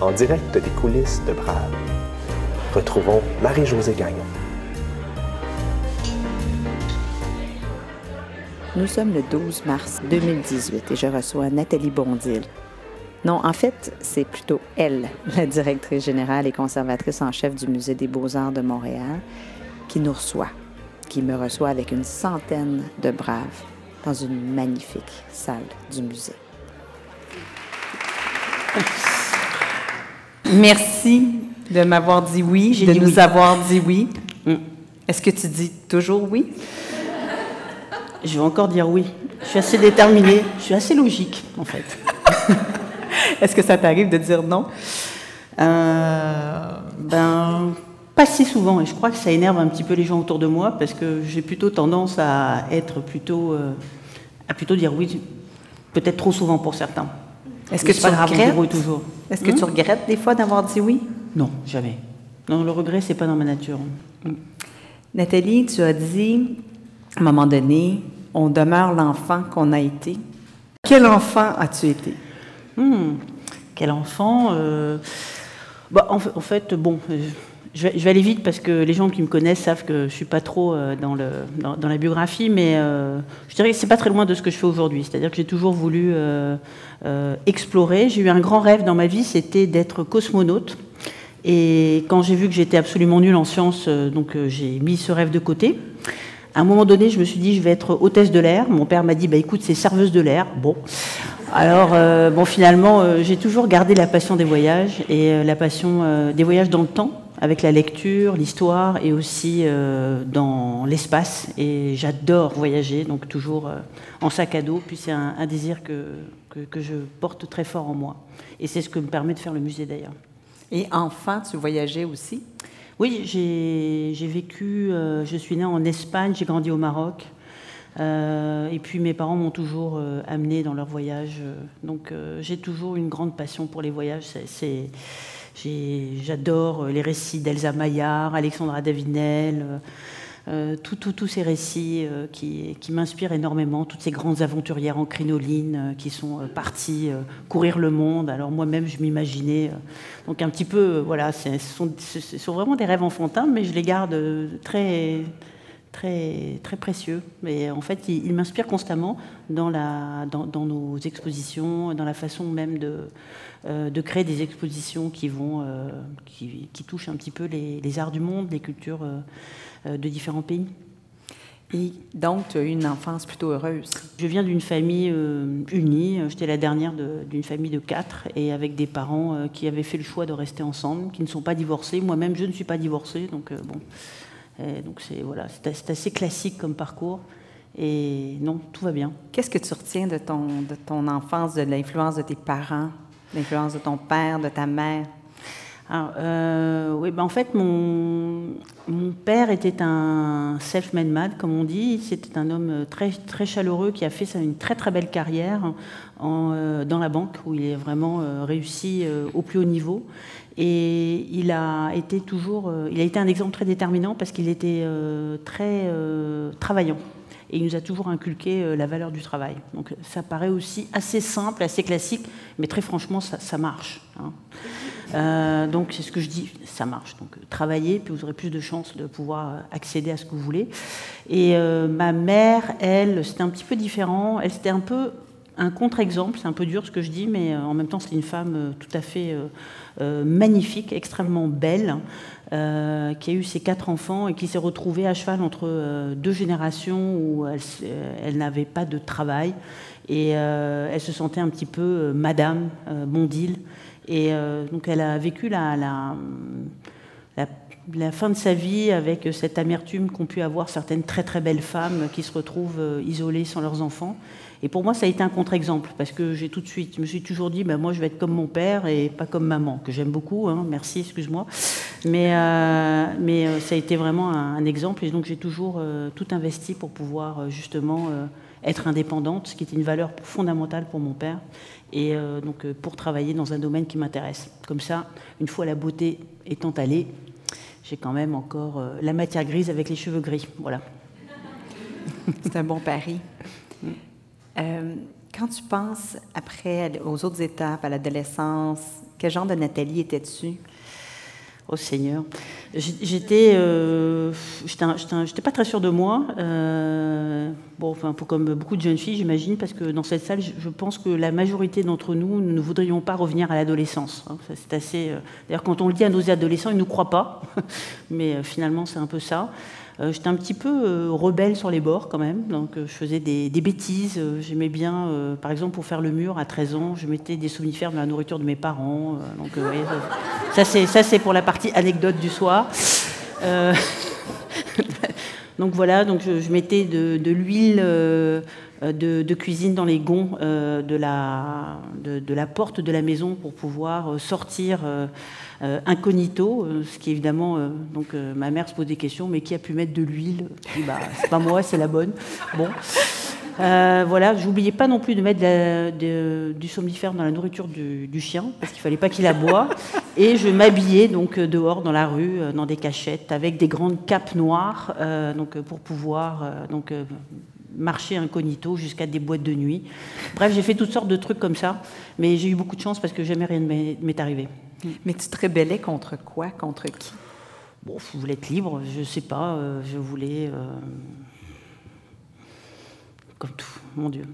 en direct des coulisses de Brave. Retrouvons Marie-Josée Gagnon. Nous sommes le 12 mars 2018 et je reçois Nathalie Bondil. Non, en fait, c'est plutôt elle, la directrice générale et conservatrice en chef du Musée des beaux-arts de Montréal, qui nous reçoit, qui me reçoit avec une centaine de braves dans une magnifique salle du musée. Merci de m'avoir dit oui, de nous avoir dit oui. Mm. Est-ce que tu dis toujours oui? Je vais encore dire oui. Je suis assez déterminée, je suis assez logique, en fait. Est-ce que ça t'arrive de dire non? Euh, ben, pas si souvent. Et je crois que ça énerve un petit peu les gens autour de moi parce que j'ai plutôt tendance à être plutôt, euh, à plutôt dire oui, peut-être trop souvent pour certains. Est-ce que, tu regrettes? toujours. Est-ce que tu regrettes des fois d'avoir dit oui? Non, jamais. Non, le regret c'est pas dans ma nature. Hmm. Nathalie, tu as dit à un moment donné, on demeure l'enfant qu'on a été. Quel enfant as-tu été? Hmm. Quel enfant euh, bah, en, fait, bon, je vais, aller vite parce que les gens qui me connaissent savent que je suis pas trop euh, dans, la biographie, mais euh, je dirais que c'est pas très loin de ce que je fais aujourd'hui. C'est-à-dire que j'ai toujours voulu euh, explorer. J'ai eu un grand rêve dans ma vie, c'était d'être cosmonaute. Et quand j'ai vu que j'étais absolument nulle en sciences, donc j'ai mis ce rêve de côté. À un moment donné, je me suis dit, je vais être hôtesse de l'air. Mon père m'a dit, bah, écoute, c'est serveuse de l'air. Bon. Alors, bon, finalement, j'ai toujours gardé la passion des voyages et la passion des voyages dans le temps avec la lecture, l'histoire et aussi euh, dans l'espace. Et j'adore voyager, donc toujours euh, en sac à dos. Puis c'est un, désir que, que, je porte très fort en moi. Et c'est ce que me permet de faire le musée d'ailleurs. Et enfant, tu voyageais aussi? Oui, j'ai vécu, euh, je suis née en Espagne, j'ai grandi au Maroc. et puis mes parents m'ont toujours amené dans leurs voyages. donc j'ai toujours une grande passion pour les voyages. C'est J'adore euh, les récits d'Elsa Maillard, Alexandra Davinel, euh, euh, tous ces récits qui, m'inspirent énormément, toutes ces grandes aventurières en crinoline qui sont parties courir le monde. Alors moi-même, je m'imaginais. donc un petit peu, voilà, ce sont, sont, vraiment des rêves enfantins, mais je les garde très, très, très précieux. Mais en fait, ils, m'inspirent constamment dans, la, dans, dans, nos expositions, dans la façon même de, euh, de créer des expositions qui, vont, euh, qui, touchent un petit peu les, arts du monde, les cultures euh, de différents pays. Et donc, tu as eu une enfance plutôt heureuse. Je viens d'une famille unie. J'étais la dernière d'une famille de quatre et avec des parents qui avaient fait le choix de rester ensemble, qui ne sont pas divorcés. Moi-même, je ne suis pas divorcée. Donc, bon. Donc, c'est voilà, assez classique comme parcours. Et non, tout va bien. Qu'est-ce que tu retiens de ton, de ton enfance, de l'influence de tes parents L'influence de ton père, de ta mère? Alors, euh, oui, ben en fait, mon, mon père était un self-made man, comme on dit. C'était un homme très, très chaleureux qui a fait une très très belle carrière en, euh, dans la banque, où il est vraiment euh, réussi au plus haut niveau. Et il a été toujours, il a été un exemple très déterminant parce qu'il était très travaillant et il nous a toujours inculqué euh, la valeur du travail. Donc ça paraît aussi assez simple, assez classique, mais très franchement, ça, marche. Hein. Euh, donc c'est ce que je dis, ça marche. Donc travaillez, puis vous aurez plus de chances de pouvoir accéder à ce que vous voulez. Et euh, ma mère, elle, c'était un petit peu différent. Elle, c'était un peu un contre-exemple, c'est un peu dur ce que je dis, mais en même temps, c'est une femme tout à fait magnifique, extrêmement belle, euh, qui a eu ses quatre enfants et qui s'est retrouvée à cheval entre euh, deux générations où elle, n'avait pas de travail et euh, elle se sentait un petit peu Madame Mondil. Et donc elle a vécu la, la, fin de sa vie avec cette amertume qu'ont pu avoir certaines très très belles femmes qui se retrouvent isolées sans leurs enfants. Et pour moi, ça a été un contre-exemple, parce que j'ai tout de suite, je me suis toujours dit, ben, moi, je vais être comme mon père et pas comme maman, que j'aime beaucoup, hein, merci, excuse-moi. Mais, euh, euh, ça a été vraiment un, exemple, et donc j'ai toujours euh, tout investi pour pouvoir justement être indépendante, ce qui était une valeur fondamentale pour mon père, et donc pour travailler dans un domaine qui m'intéresse. Comme ça, une fois la beauté étant allée, j'ai quand même encore la matière grise avec les cheveux gris. Voilà. C'est un bon pari. Quand tu penses après aux autres étapes, à l'adolescence, quel genre de Nathalie étais-tu? Oh Seigneur. J'étais, euh, j'étais pas très sûre de moi. Euh, bon, enfin, pour, comme beaucoup de jeunes filles, j'imagine, parce que dans cette salle, je pense que la majorité d'entre nous ne voudrions pas revenir à l'adolescence. Hein. C'est assez. Euh, d'ailleurs, quand on le dit à nos adolescents, ils ne nous croient pas. Mais finalement, c'est un peu ça. Euh, j'étais un petit peu euh, rebelle sur les bords quand même, donc euh, je faisais des, bêtises. J'aimais bien, par exemple, pour faire le mur à 13 ans, je mettais des somnifères dans la nourriture de mes parents. donc ça c'est pour la partie anecdote du soir. donc voilà, donc je, mettais de, l'huile. De, cuisine dans les gonds de, la, porte de la maison pour pouvoir sortir euh, incognito, euh, ce qui évidemment, euh, donc ma mère se pose des questions, mais qui a pu mettre de l'huile? Bah, c'est pas moi, c'est la bonne. Bon. voilà, j'oubliais pas non plus de mettre du somnifère dans la nourriture du, chien, parce qu'il fallait pas qu'il aboie. Et je m'habillais donc dehors dans la rue, dans des cachettes, avec des grandes capes noires, donc pour pouvoir donc marcher incognito jusqu'à des boîtes de nuit. Bref, j'ai fait toutes sortes de trucs comme ça, mais j'ai eu beaucoup de chance parce que jamais rien ne m'est arrivé. Mais tu te rébellais contre quoi? Contre qui? Bon, je voulais être libre, je sais pas, euh, je voulais. Euh, comme tout, mon Dieu.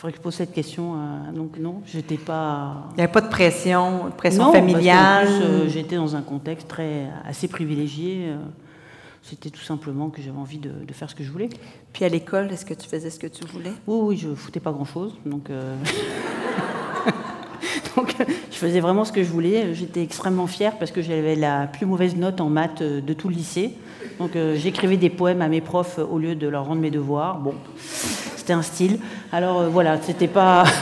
Il faudrait que je pose cette question. Euh, donc, non, j'étais pas. Il n'y avait pas de pression, pression familiale? J'étais dans un contexte très, assez privilégié. C'était tout simplement que j'avais envie de, faire ce que je voulais. Puis à l'école, est-ce que tu faisais ce que tu voulais? Oui, oui, je foutais pas grand-chose. Donc. Donc, je faisais vraiment ce que je voulais. J'étais extrêmement fière parce que j'avais la plus mauvaise note en maths de tout le lycée. Donc, euh, j'écrivais des poèmes à mes profs au lieu de leur rendre mes devoirs. Bon, c'était un style. Alors, euh, voilà, c'était pas.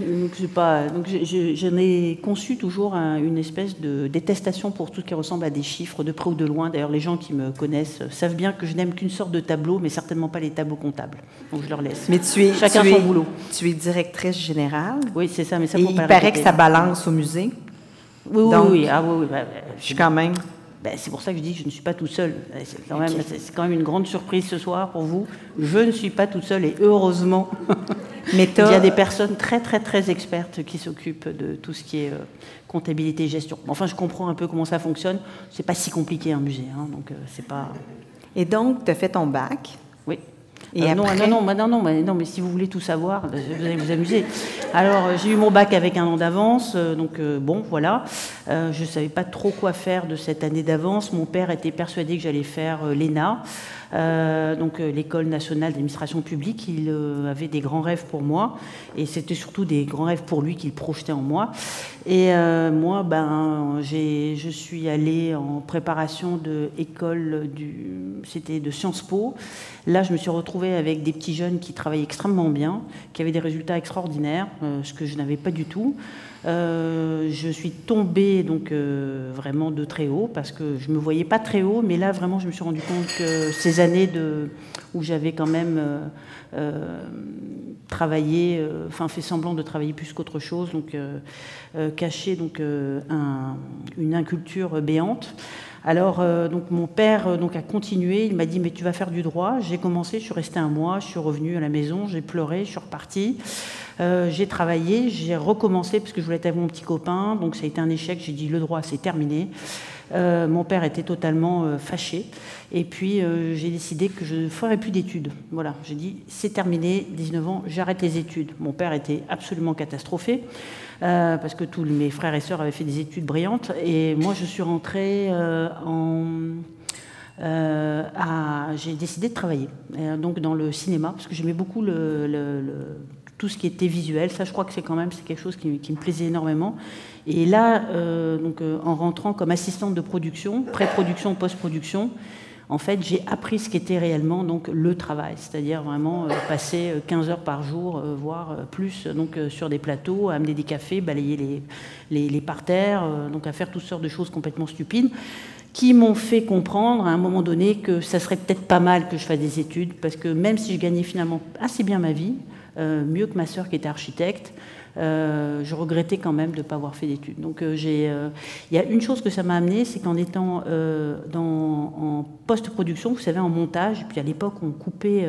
Donc, pas, donc j'en ai conçu toujours une espèce de détestation pour tout ce qui ressemble à des chiffres, de près ou de loin. D'ailleurs, les gens qui me connaissent savent bien que je n'aime qu'une sorte de tableau, mais certainement pas les tableaux comptables. Donc je leur laisse. Mais tu es, Chacun son boulot. Tu es directrice générale. Oui, c'est ça. Mais ça Et il paraît que ça balance au musée. Oui, oui, oui. Ah, oui, bah, je suis quand même. Ben, c'est pour ça que je dis que je ne suis pas tout seul. C'est quand, quand, même une grande surprise ce soir pour vous. Je ne suis pas toute seule et heureusement. Mais il y a des personnes très très très expertes qui s'occupent de tout ce qui est euh, comptabilité et gestion. Enfin, je comprends un peu comment ça fonctionne. C'est pas si compliqué un musée, hein, donc euh, c'est pas. Et donc, tu as fait ton bac. Oui. Et euh, non, non, non, non, non, mais si vous voulez tout savoir, vous allez vous amuser. Alors, j'ai eu mon bac avec un an d'avance, donc bon, voilà. je ne savais pas trop quoi faire de cette année d'avance. Mon père était persuadé que j'allais faire l'ENA. Euh, donc euh, l'école nationale d'administration publique. Il euh, avait des grands rêves pour moi, et c'était surtout des grands rêves pour lui qu'il projetait en moi. Et moi, ben, je suis allée en préparation de école c'était de Sciences Po. Là, je me suis retrouvée avec des petits jeunes qui travaillaient extrêmement bien, qui avaient des résultats extraordinaires, ce que je n'avais pas du tout. Euh, je suis tombée donc euh, vraiment de très haut parce que je me voyais pas très haut, mais là vraiment je me suis rendu compte que ces années de, où j'avais quand même euh, travaillé, enfin fait semblant de travailler plus qu'autre chose, donc caché donc une inculture béante. Alors, donc mon père donc a continué. Il m'a dit mais tu vas faire du droit. J'ai commencé, je suis restée un mois, je suis revenue à la maison, j'ai pleuré, je suis repartie. Euh, j'ai travaillé, j'ai recommencé parce que je voulais être avec mon petit copain, donc ça a été un échec. J'ai dit le droit, c'est terminé. Euh, mon père était totalement euh, fâché. Et puis j'ai décidé que je ne ferais plus d'études. Voilà, j'ai dit c'est terminé, 19 ans, j'arrête les études. Mon père était absolument catastrophé parce que tous mes frères et sœurs avaient fait des études brillantes. Et moi, je suis rentrée en. j'ai décidé de travailler donc dans le cinéma parce que j'aimais beaucoup le, tout ce qui était visuel. Ça, je crois que c'est quand même quelque chose qui, me plaisait énormément. Et là, euh, donc, euh, en rentrant comme assistante de production, pré-production, post-production, en fait, j'ai appris ce qu'était réellement donc le travail, c'est-à-dire vraiment euh, passer 15 heures par jour, voire plus, donc sur des plateaux, à amener des cafés, balayer les, les, les parterres, donc à faire toutes sortes de choses complètement stupides qui m'ont fait comprendre à un moment donné que ça serait peut-être pas mal que je fasse des études, parce que même si je gagnais finalement assez bien ma vie, mieux que ma sœur qui était architecte. euh, je regrettais quand même de ne pas avoir fait d'études. Donc euh, j'ai, euh, il y a une chose que ça m'a amené, c'est qu'en étant dans, en post-production, vous savez, en montage, puis à l'époque on coupait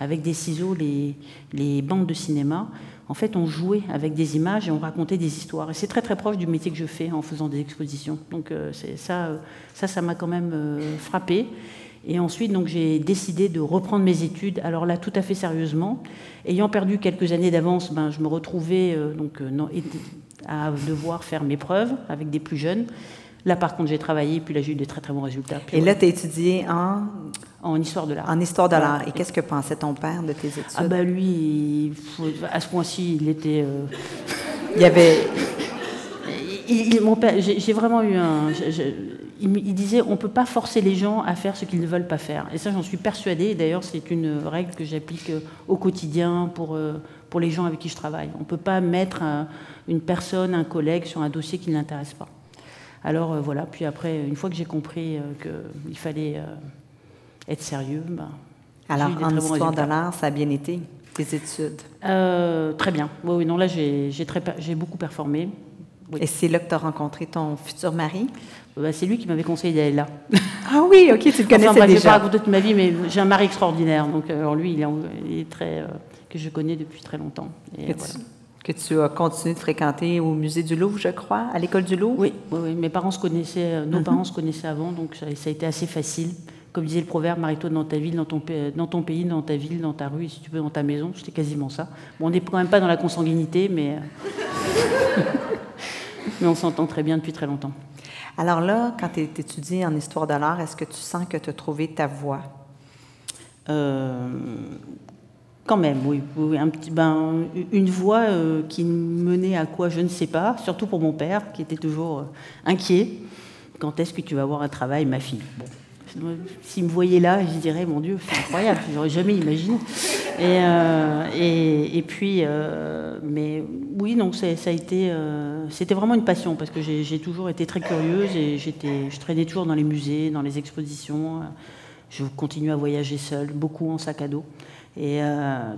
avec des ciseaux les, les bandes de cinéma. En fait, on jouait avec des images et on racontait des histoires. Et c'est très très proche du métier que je fais en faisant des expositions. Donc ça, ça, ça m'a quand même frappé. Et ensuite, donc, j'ai décidé de reprendre mes études. Alors là, tout à fait sérieusement. Ayant perdu quelques années d'avance, ben, je me retrouvais euh, donc, euh, à devoir faire mes preuves avec des plus jeunes. Là, par contre, j'ai travaillé, puis là, j'ai eu des très très bons résultats. et là, tu as étudié en? En histoire de l'art. En histoire de l'art. Et qu'est-ce que pensait ton père de tes études? Ah, ben lui, à ce point-ci, il était. Euh, il y avait. mon père, j'ai vraiment eu un il, disait on ne peut pas forcer les gens à faire ce qu'ils ne veulent pas faire. Et ça, j'en suis persuadée. D'ailleurs, c'est une règle que j'applique euh, au quotidien pour, euh, pour les gens avec qui je travaille. On ne peut pas mettre une personne, un collègue sur un dossier qui ne l'intéresse pas. Alors euh, voilà, puis après, une fois que j'ai compris qu'il fallait être sérieux, bah, alors en histoire de l'art, ça a bien été tes études? Très bien. Oui, oui, non, là j'ai beaucoup performé. Et c'est là que tu as rencontré ton futur mari? Bah, c'est lui qui m'avait conseillé d'aller là. Ah oui, ok, tu le connaissais enfin, déjà. Je ne vais pas raconter toute ma vie, mais j'ai un mari extraordinaire. Donc, euh, alors lui, il est, très, euh, que je connais depuis très longtemps. que, tu, as continué de fréquenter au musée du Louvre, je crois, à l'école du Louvre? Oui, oui, mes parents se connaissaient, euh, nos mhm. parents se connaissaient avant, donc ça, a été assez facile. Comme disait le proverbe, marie-toi dans ta ville, dans ton, dans ton pays, dans ta ville, dans ta rue, si tu veux, dans ta maison. C'était quasiment ça. Bon, on n'est quand même pas dans la consanguinité, mais, mais on s'entend très bien depuis très longtemps. Alors là, quand tu étudies en histoire de l'art, est-ce que tu sens que tu as trouvé ta voie? Euh, quand même, oui. ben, une voie euh, qui menait à quoi, je ne sais pas, surtout pour mon père, qui était toujours euh, inquiet. Quand est-ce que tu vas avoir un travail, ma fille? S'il me voyait là, je dirais, mon Dieu, c'est incroyable, je n'aurais jamais imaginé. Et, euh, puis, euh, mais oui, ça, a été, euh, c'était vraiment une passion parce que j'ai toujours été très curieuse et j'étais, je traînais toujours dans les musées, dans les expositions. Je continue à voyager seule, beaucoup en sac à dos. Et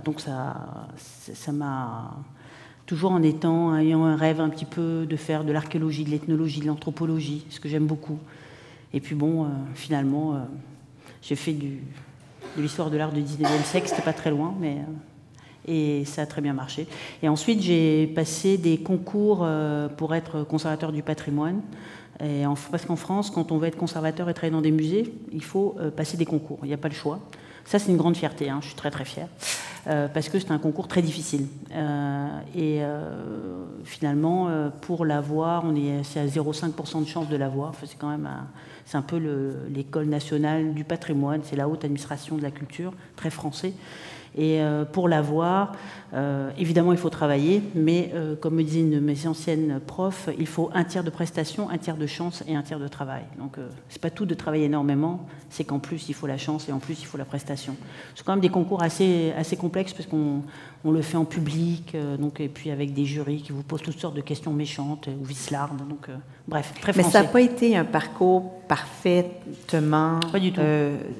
donc ça, ça m'a toujours en étant, ayant un rêve un petit peu de faire de l'archéologie, de l'ethnologie, de l'anthropologie, ce que j'aime beaucoup. Et puis bon, finalement, j'ai fait de l'histoire de l'art du 19e siècle, c'était pas très loin, mais euh, et ça a très bien marché. Et ensuite, j'ai passé des concours euh, pour être conservateur du patrimoine. Parce qu'en France, quand on veut être conservateur et travailler dans des musées, il faut euh, passer des concours. Il n'y a pas le choix. Ça, c'est une grande fierté. Hein. Je suis très très fière. parce que c'est un concours très difficile. et finalement, pour l'avoir, on est, c'est à 0,5% de chance de l'avoir. C'est quand même un, c'est un peu l'école nationale du patrimoine, c'est la haute administration de la culture, très français. Et euh, pour l'avoir, euh, évidemment, il faut travailler, mais euh, comme me disait une de mes anciennes profs, il faut un tiers de prestation, un tiers de chance et un tiers de travail. Donc, c'est pas tout de travailler énormément, c'est qu'en plus, il faut la chance et en plus, il faut la prestation. C'est quand même des concours assez, assez complexes parce qu'on on le fait en public, donc, et puis avec des jurys qui vous posent toutes sortes de questions méchantes ou vislardes. Donc, bref, très français. Mais ça n'a pas été un parcours parfaitement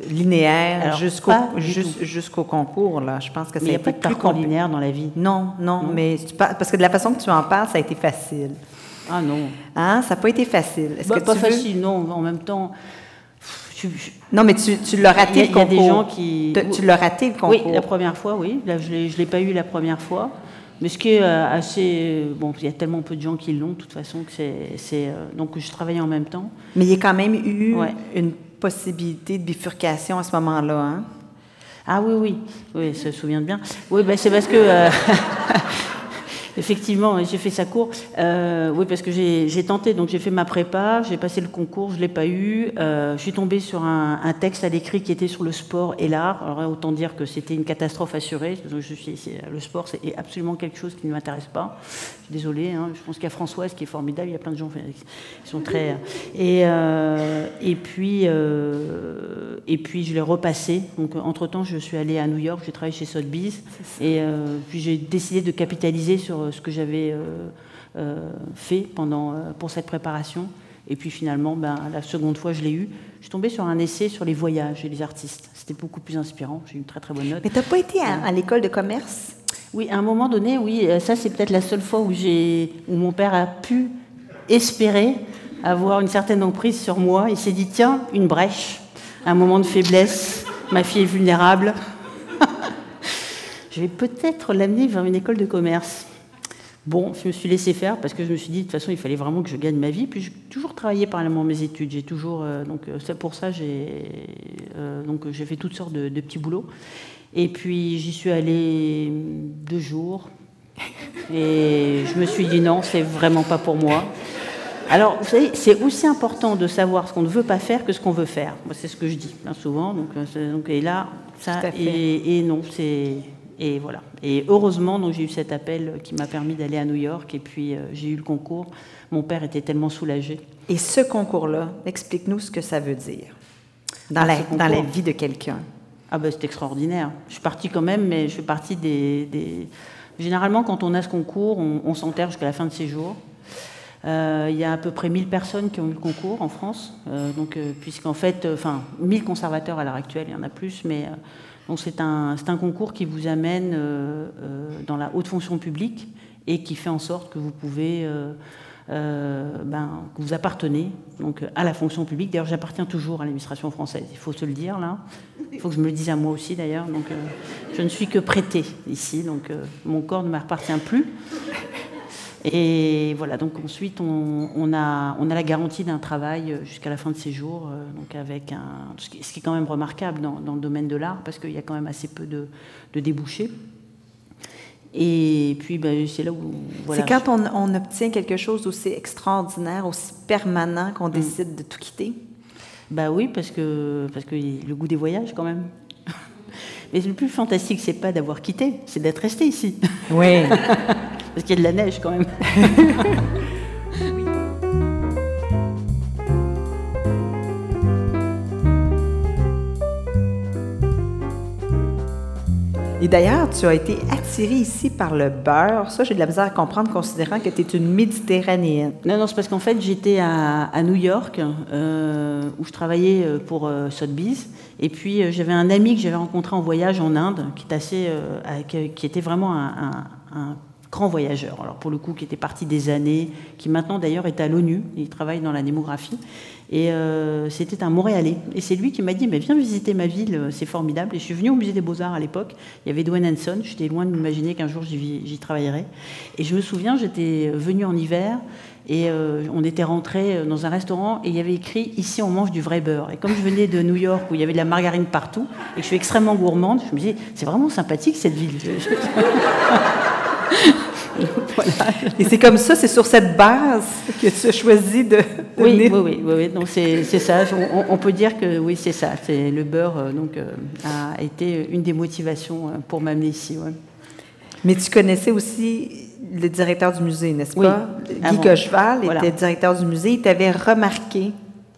linéaire jusqu'au concours. Je pense que a pas de parcours linéaire dans la vie. Non, non, mais parce que de la façon que tu en parles, ça a été facile. Ah non. Hein? Ça n'a pas été facile. Est-ce bah, que pas facile, non. En même temps. Non, mais tu, tu l'as raté le concours. Il y a des gens qui. Tu, l'as raté le concours. Oui, la première fois, oui. Là, je ne l'ai pas eu la première fois. Mais ce qui est euh, assez. Bon, il y a tellement peu de gens qui l'ont, de toute façon, que c'est. Euh, donc, je travaillais en même temps. Mais il y a quand même eu une possibilité de bifurcation à ce moment-là, hein? Ah oui, oui, oui, ça se souvient bien. Oui, ben, c'est parce que. Euh, Effectivement, j'ai fait sa cour. Euh, oui, parce que j'ai tenté, donc j'ai fait ma prépa, j'ai passé le concours, je ne l'ai pas eu. Euh, je suis tombée sur un, texte à l'écrit qui était sur le sport et l'art. Alors autant dire que c'était une catastrophe assurée. Je suis, le sport, c'est absolument quelque chose qui ne m'intéresse pas. Désolée, hein. je pense qu'il y a Françoise qui est formidable, il y a plein de gens qui sont très... Et, euh, et, puis, et puis je l'ai repassé. Donc entre-temps, je suis allée à New York, j'ai travaillé chez Sotheby's. Et puis j'ai décidé de capitaliser sur ce que j'avais euh, euh, fait pendant, euh, pour cette préparation. Et puis finalement, ben, la seconde fois, je l'ai eu. Je suis tombée sur un essai sur les voyages et les artistes. C'était beaucoup plus inspirant. J'ai eu une très très bonne note. Mais tu n'as pas été à, l'école de commerce? Oui, à un moment donné, oui, ça c'est peut-être la seule fois où, où mon père a pu espérer avoir une certaine emprise sur moi. Il s'est dit, tiens, une brèche, un moment de faiblesse, ma fille est vulnérable. je vais peut-être l'amener vers une école de commerce. Bon, je me suis laissé faire parce que je me suis dit de toute façon il fallait vraiment que je gagne ma vie. Puis j'ai toujours travaillé parallèlement à mes études. J'ai toujours euh, donc euh, pour ça j'ai euh, j'ai fait toutes sortes de, petits boulots. Et puis j'y suis allée deux jours et je me suis dit non c'est vraiment pas pour moi. Alors, vous savez, c'est aussi important de savoir ce qu'on ne veut pas faire que ce qu'on veut faire. Moi, c'est ce que je dis hein, souvent. Donc, donc, et là, ça, et, et non, c'est et voilà. Et heureusement, donc j'ai eu cet appel qui m'a permis d'aller à New York. Et puis euh, j'ai eu le concours. Mon père était tellement soulagé. Et ce concours-là, explique-nous ce que ça veut dire dans, ah, la, dans la, vie de quelqu'un. Ah ben c'est extraordinaire. Je suis partie quand même, mais je suis partie des. Généralement, quand on a ce concours, on, s'enterre jusqu'à la fin de ses jours. Euh, il y a à peu près 1000 personnes qui ont eu le concours en France, euh, donc puisqu'en fait, enfin 1000 conservateurs à l'heure actuelle, il y en a plus, mais donc c'est un, un, concours qui vous amène euh, euh, dans la haute fonction publique et qui fait en sorte que vous pouvez, euh, ben, que vous appartenez donc, à la fonction publique. D'ailleurs, j'appartiens toujours à l'administration française, il faut se le dire là. Il faut que je me le dise à moi aussi d'ailleurs. Donc, je ne suis que prêtée ici, donc mon corps ne m'appartient plus. Et voilà, donc ensuite, on, a, on a la garantie d'un travail jusqu'à la fin de ses jours, euh, donc avec un, ce qui est quand même remarquable dans, le domaine de l'art, parce qu'il y a quand même assez peu de, débouchés. Et puis, ben, c'est là où. c'est quand on, obtient quelque chose d'aussi extraordinaire, aussi permanent, qu'on mm. décide de tout quitter? Bah oui, parce que, parce que le goût des voyages, quand même. Mais le plus fantastique, c'est pas d'avoir quitté, c'est d'être resté ici. Oui. Parce qu'il y a de la neige quand même. Et d'ailleurs, tu as été attirée ici par le beurre. Ça, j'ai de la misère à comprendre, considérant que tu es une Méditerranéenne. Non, non, c'est parce qu'en fait, j'étais à, New York, euh, où je travaillais euh, pour euh, Sotheby's. Et puis, euh, j'avais un ami que j'avais rencontré en voyage en Inde, qui, est assez, qui était vraiment un, un grand voyageur, alors pour le coup qui était parti des années, qui maintenant d'ailleurs est à l'ONU, il travaille dans la démographie, et euh, c'était un Montréalais. Et c'est lui qui m'a dit, mais viens visiter ma ville, c'est formidable. Et je suis venue au musée des beaux-arts à l'époque, il y avait Dwayne Hanson, j'étais loin de m'imaginer qu'un jour j'y travaillerais. Et je me souviens, j'étais venue en hiver, et euh, on était rentré dans un restaurant et il y avait écrit Ici on mange du vrai beurre. Et comme je venais de New York où il y avait de la margarine partout et que je suis extrêmement gourmande, je me disais C'est vraiment sympathique cette ville. Et c'est comme ça, c'est sur cette base que tu as choisi de. oui, oui, oui, oui, Donc c'est ça. On, peut dire que oui, c'est ça. C'est le beurre euh, donc euh, a été une des motivations euh, pour m'amener ici. Mais tu connaissais aussi le directeur du musée, n'est-ce pas? Guy Cocheval était directeur du musée. Il t'avait remarqué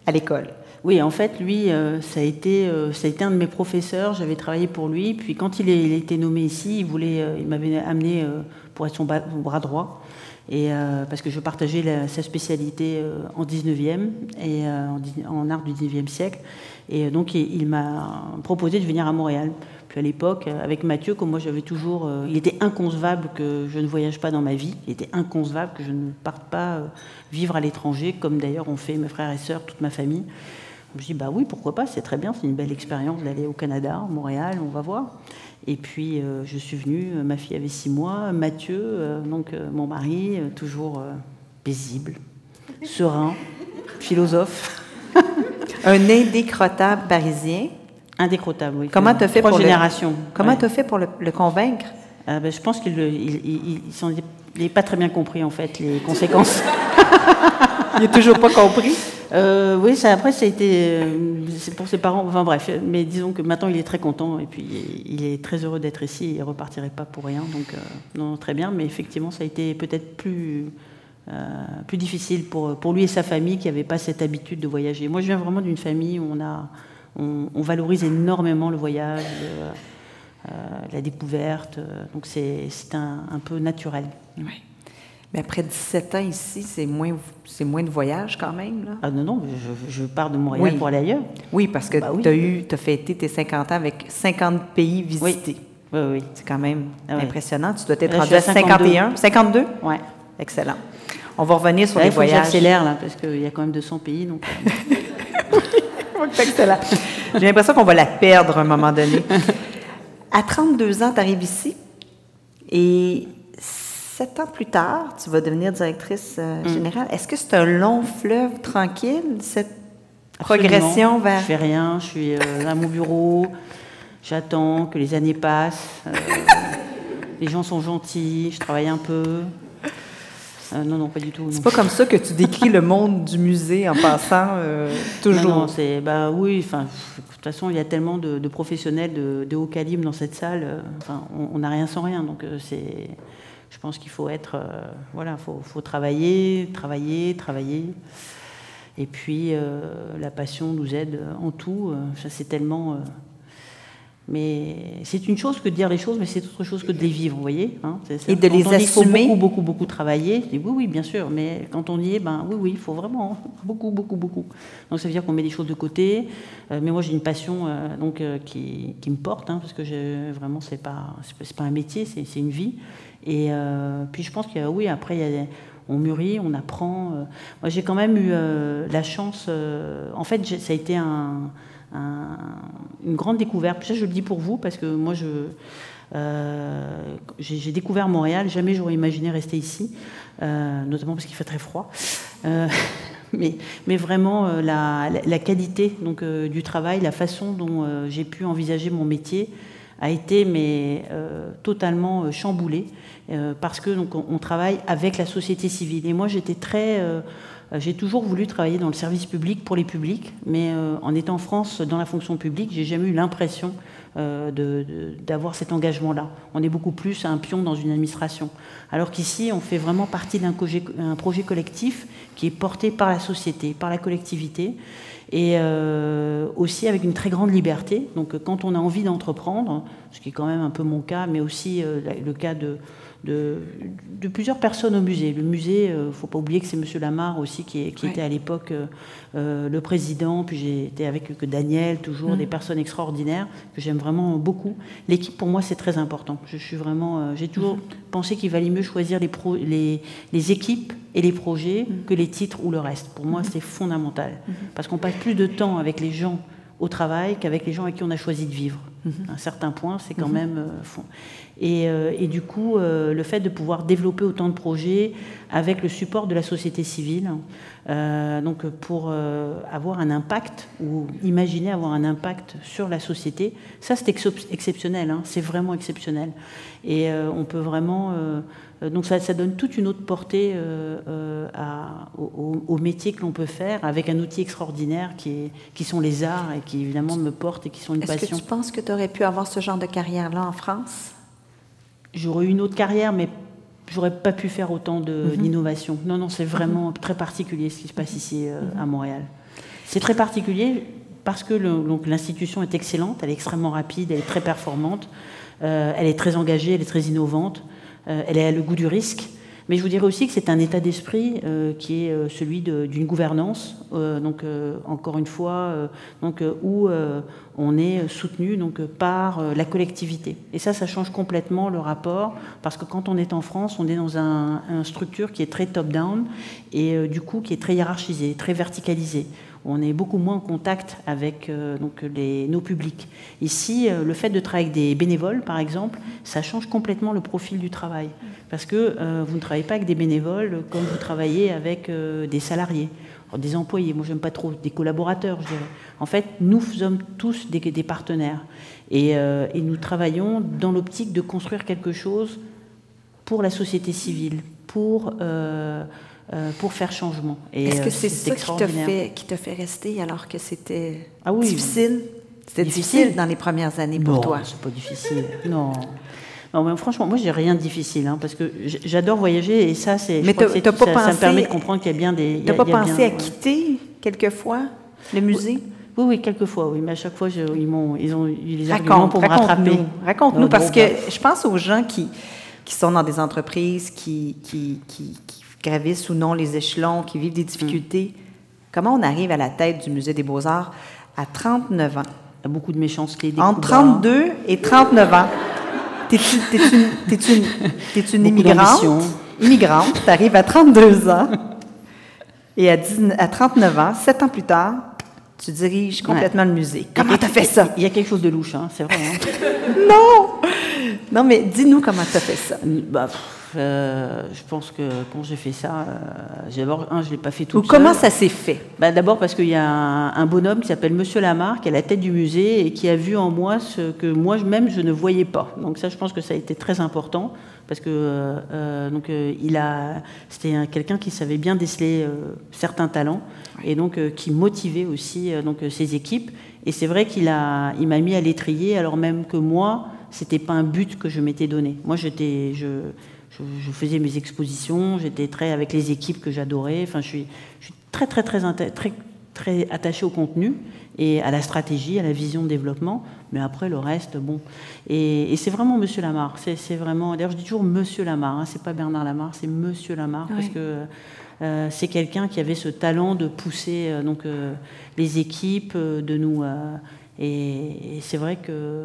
à l'école. Oui, en fait, lui, ça, a été, ça a été un de mes professeurs. J'avais travaillé pour lui. Puis quand il, a été nommé ici, il voulait, il m'avait amené pour être son bras droit. Et, euh, parce que je partageais sa spécialité euh, en 19e et euh, en, art du 19e siècle. Et donc il, m'a proposé de venir à Montréal. Puis à l'époque, avec Mathieu, comme moi j'avais toujours. il était inconcevable que je ne voyage pas dans ma vie. Il était inconcevable que je ne parte pas vivre à l'étranger, comme d'ailleurs ont fait mes frères et sœurs, toute ma famille. Je me suis dit, bah oui, pourquoi pas, c'est très bien, c'est une belle expérience d'aller au Canada, à Montréal, on va voir. Et puis euh, je suis venue, euh, ma fille avait six mois, Mathieu, euh, donc mon mari, toujours paisible, serein, philosophe. Un indécrottable parisien. Indécrottable, oui. Comment tu as fait, pour le... Comment as fait pour le, convaincre? Ah, ben, Je pense qu'il n'est pas très bien compris, en fait, les conséquences. il n'est toujours pas compris euh, oui, ça, après, ça a été. Euh, pour ses parents. Enfin bref, mais disons que maintenant, il est très content et puis il est très heureux d'être ici. Il repartirait pas pour rien. Donc, euh, non, très bien. Mais effectivement, ça a été peut-être plus. plus difficile pour, lui et sa famille qui n'avaient pas cette habitude de voyager. Moi, je viens vraiment d'une famille où on, a, on, valorise énormément le voyage, la découverte. donc, c'est un, un, peu naturel. Mais après 17 ans ici, c'est moins, c'est moins de voyages quand même. Là. Ah non, non, je, pars de Montréal oui. pour aller ailleurs. Oui, parce que bah tu as eu, as fêté tes 50 ans avec 50 pays visités. Oui, oui. C'est quand même Ah impressionnant. Tu dois être rendu à à 52. 51, 52? Ouais. Excellent. On va revenir sur Là, les il faut voyages. j'accélère, là, parce qu'il y a quand même 200 pays. Donc, euh, Excellent. J'ai l'impression qu'on va la perdre à un moment donné. À 32 ans, tu arrives ici et sept ans plus tard, tu vas devenir directrice euh, générale. Est-ce que c'est un long fleuve tranquille, cette progression vers... Je fais rien, je suis euh, à mon bureau, j'attends que les années passent. euh, les gens sont gentils, je travaille un peu. Euh, non, non, pas du tout. C'est pas comme ça que tu décris le monde du musée en passant euh, toujours. Non, non, c'est bah oui. Enfin, de toute façon, il y a tellement de, de professionnels de, de haut calibre dans cette salle. euh, Enfin, on- n'a rien sans rien. Donc, euh, c'est. Je pense qu'il faut être. euh, voilà, faut, faut travailler, travailler, travailler. Et puis, euh, la passion nous aide en tout. euh, ça, c'est tellement. euh, mais c'est une chose que de dire les choses, mais c'est autre chose que de les vivre, vous voyez hein, Et de quand les on dit qu'il faut assumer. beaucoup, beaucoup, beaucoup travailler. Je dis oui, oui, bien sûr, mais quand on y est, ben oui, oui, il faut vraiment beaucoup, beaucoup, beaucoup. Donc ça veut dire qu'on met des choses de côté. Euh, mais moi, j'ai une passion donc qui, qui me porte, hein, parce que je, vraiment, c'est pas, c'est pas- un métier, c'est une vie. Et euh, puis je pense a, oui, après, on mûrit, on apprend. euh. Moi, j'ai quand même eu euh, la chance. en fait, ça a été un, un- une grande découverte. Ça, je le dis pour vous parce que moi, j'ai découvert Montréal. Jamais j'aurais imaginé rester ici, notamment parce qu'il fait très froid. Mais, vraiment la, la- qualité donc du travail, la façon dont j'ai pu envisager mon métier a été mais euh, totalement euh, chamboulée euh, parce que on, travaille avec la société civile. Et moi, j'étais très j'ai toujours voulu travailler dans le service public pour les publics, mais en étant en France dans la fonction publique, j'ai jamais eu l'impression d'avoir cet engagement-là. On est beaucoup plus un pion dans une administration. Alors qu'ici, on fait vraiment partie d'un projet collectif qui est porté par la société, par la collectivité, et euh, aussi avec une très grande liberté. Donc quand on a envie d'entreprendre, ce qui est quand même un peu mon cas, mais aussi euh, le cas de, de, de plusieurs personnes au musée. Le musée, il ne faut pas oublier que c'est M. Lamarre aussi qui, est- qui Ouais. était à l'époque euh, euh, le président, puis j'ai été avec que Daniel, toujours des personnes extraordinaires que j'aime vraiment beaucoup. L'équipe, pour moi, c'est très important. Je suis vraiment, euh, j'ai toujours pensé qu'il valait mieux choisir les, pro- les, les équipes et les projets que les titres ou le reste. Pour moi, c'est fondamental. Parce qu'on passe plus de temps avec les gens au travail qu'avec les gens avec qui on a choisi de vivre. À un certain point, c'est quand même... euh, fond- et, euh, et du coup, euh, le fait de pouvoir développer autant de projets avec le support de la société civile, euh, donc pour euh, avoir un impact ou imaginer avoir un impact sur la société, ça c'est exceptionnel, hein, c'est vraiment exceptionnel. Et euh, on peut vraiment... euh, donc ça, ça donne toute une autre portée euh, euh, à- au, métier que l'on peut faire avec un outil extraordinaire qui, est, qui sont les arts et qui évidemment me portent et qui sont une Est-ce que passion. tu penses que tu aurais pu avoir ce genre de carrière-là en France? J'aurais eu une autre carrière, mais j'aurais pas pu faire autant de- d'innovation. Non, non, c'est vraiment très particulier ce qui se passe ici euh, à Montréal. C'est très particulier parce que l'institution est excellente, elle est extrêmement rapide, elle est très performante, euh, elle est très engagée, elle est très innovante, elle a le goût du risque. Mais je vous dirais aussi que c'est un état d'esprit euh, qui est euh, celui d'une gouvernance, euh, donc euh, encore une fois, euh, donc euh, où euh, on est soutenu donc euh, par euh, la collectivité. Et ça, ça change complètement le rapport parce que quand on est en France, on est dans un, une structure qui est très top-down et euh, du coup qui est très hiérarchisée, très verticalisée. On est beaucoup moins en contact avec euh, donc les, nos publics. Ici, euh, le fait de travailler avec des bénévoles, par exemple, ça change complètement le profil du travail. Parce que euh, vous ne travaillez pas avec des bénévoles comme vous travaillez avec des salariés, des employés. Moi, j'aime pas trop des collaborateurs, je dirais. En fait, nous sommes tous des, partenaires. Et, et nous travaillons dans l'optique de construire quelque chose pour la société civile, pour, pour faire changement. Est-ce euh, que c'est ça qui extraordinaire. fait, qui t'a fait rester alors que c'était Ah oui. difficile? C'était difficile. Difficile. dans les premières années pour non, toi. c'est pas difficile. non. Non, mais franchement, moi, j'ai rien de difficile, hein, parce que j'adore voyager et ça, c'est. je Mais t'as pas ça, ça me pensé- permet de comprendre qu'il y a bien des. T'as pas il y a pensé bien, à quitter quelquefois le musée? Oui, oui, quelquefois, oui, mais à chaque fois, je- ils, m'ont, ils ont eu les arguments Raconte, pour me rattraper. raconte-nous. Parce que je pense aux gens qui, qui sont dans des entreprises, qui, qui, qui gravissent ou non les échelons, qui vivent des difficultés. Comment on arrive à la tête du Musée des Beaux-Arts à 39 ans? il y a beaucoup de méchanceté. Des Entre coups bas. 32 et 39 ans. T'es-tu une, t'es-tu une immigrante? Immigrante, t'arrives à 32 ans. Et à, 19 à 39 ans, 7 ans plus tard, tu diriges complètement le musée. Comment t'as fait ça? Il y a quelque chose de louche, hein, c'est vrai. hein. Non! Non, mais dis-nous comment t'as fait ça. Bah, euh, je pense que quand j'ai fait ça, euh, d'abord, un, je ne l'ai pas fait tout Ou comment ça s'est fait? Bah, D'abord parce qu'il y a un, un bonhomme qui s'appelle Monsieur Lamarck, qui est à la tête du musée et qui a vu en moi ce que moi-même je ne voyais pas. Donc ça, je pense que ça a été très important parce que euh, euh, donc il a, c'était un- quelqu'un qui savait bien déceler certains talents et donc qui motivait aussi donc ses équipes. Et c'est vrai qu'il a, il m'a mis à l'étrier alors même que moi, c'était pas un but que je m'étais donné. Moi, j'étais, je, je, je faisais mes expositions, j'étais très avec les équipes que j'adorais. Enfin, je suis, je suis très très très très très attaché au contenu et à la stratégie, à la vision de développement. Mais après, le reste, bon. Et, et c'est vraiment Monsieur Lamarck. C'est, vraiment. D'ailleurs, je dis toujours Monsieur Lamarck. Hein, c'est pas Bernard Lamarck, c'est Monsieur Lamarck parce que euh, c'est quelqu'un qui avait ce talent de pousser euh, donc euh, les équipes, de nous. et, et c'est vrai que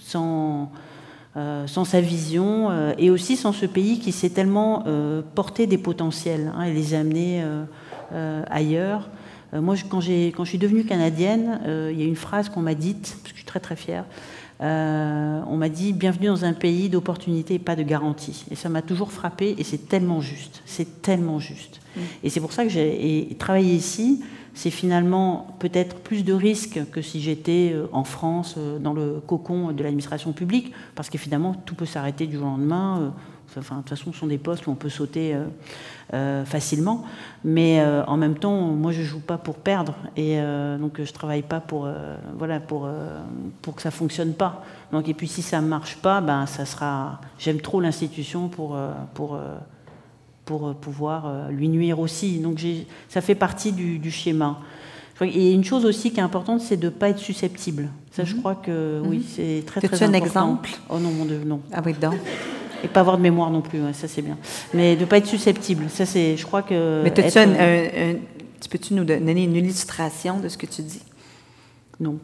sans euh, sans sa vision euh, et aussi sans ce pays qui s'est tellement euh, porté des potentiels hein, et les a amenés ailleurs. Moi, je- quand, j'ai- quand je suis devenue canadienne, il y a une phrase qu'on m'a dite, parce que je suis très très fière. On m'a dit bienvenue dans un pays d'opportunités et pas de garanties. Et ça m'a toujours frappé et c'est tellement juste. C'est tellement juste. Et c'est pour ça que j'ai travaillé ici. C'est finalement peut-être plus de risques que si j'étais euh, en France, euh, dans le cocon de l'administration publique, parce qu'évidemment, tout peut s'arrêter du jour au lendemain. euh, de toute façon, ce sont des postes où on peut sauter facilement. Mais en même temps, moi, je joue pas pour perdre. Et donc, je travaille pas pour, voilà, pour, pour que ça fonctionne pas. Donc, et puis, si ça marche pas, ben, ça sera. J'aime trop l'institution pour, pour, pour euh, pouvoir euh, lui nuire aussi. Donc, ça fait partie du, du schéma. Et une chose aussi qui est importante, c'est de ne pas être susceptible. Ça, je crois que oui, c'est très, très important. un exemple Oh non, mon Dieu, non. Ah oui, donc. Et pas avoir de mémoire non plus, ouais, ça c'est bien. Mais de ne pas être susceptible, ça c'est, je crois que... Mais être- un- un- un- tu peux-tu nous donner une illustration de ce que tu dis? Non.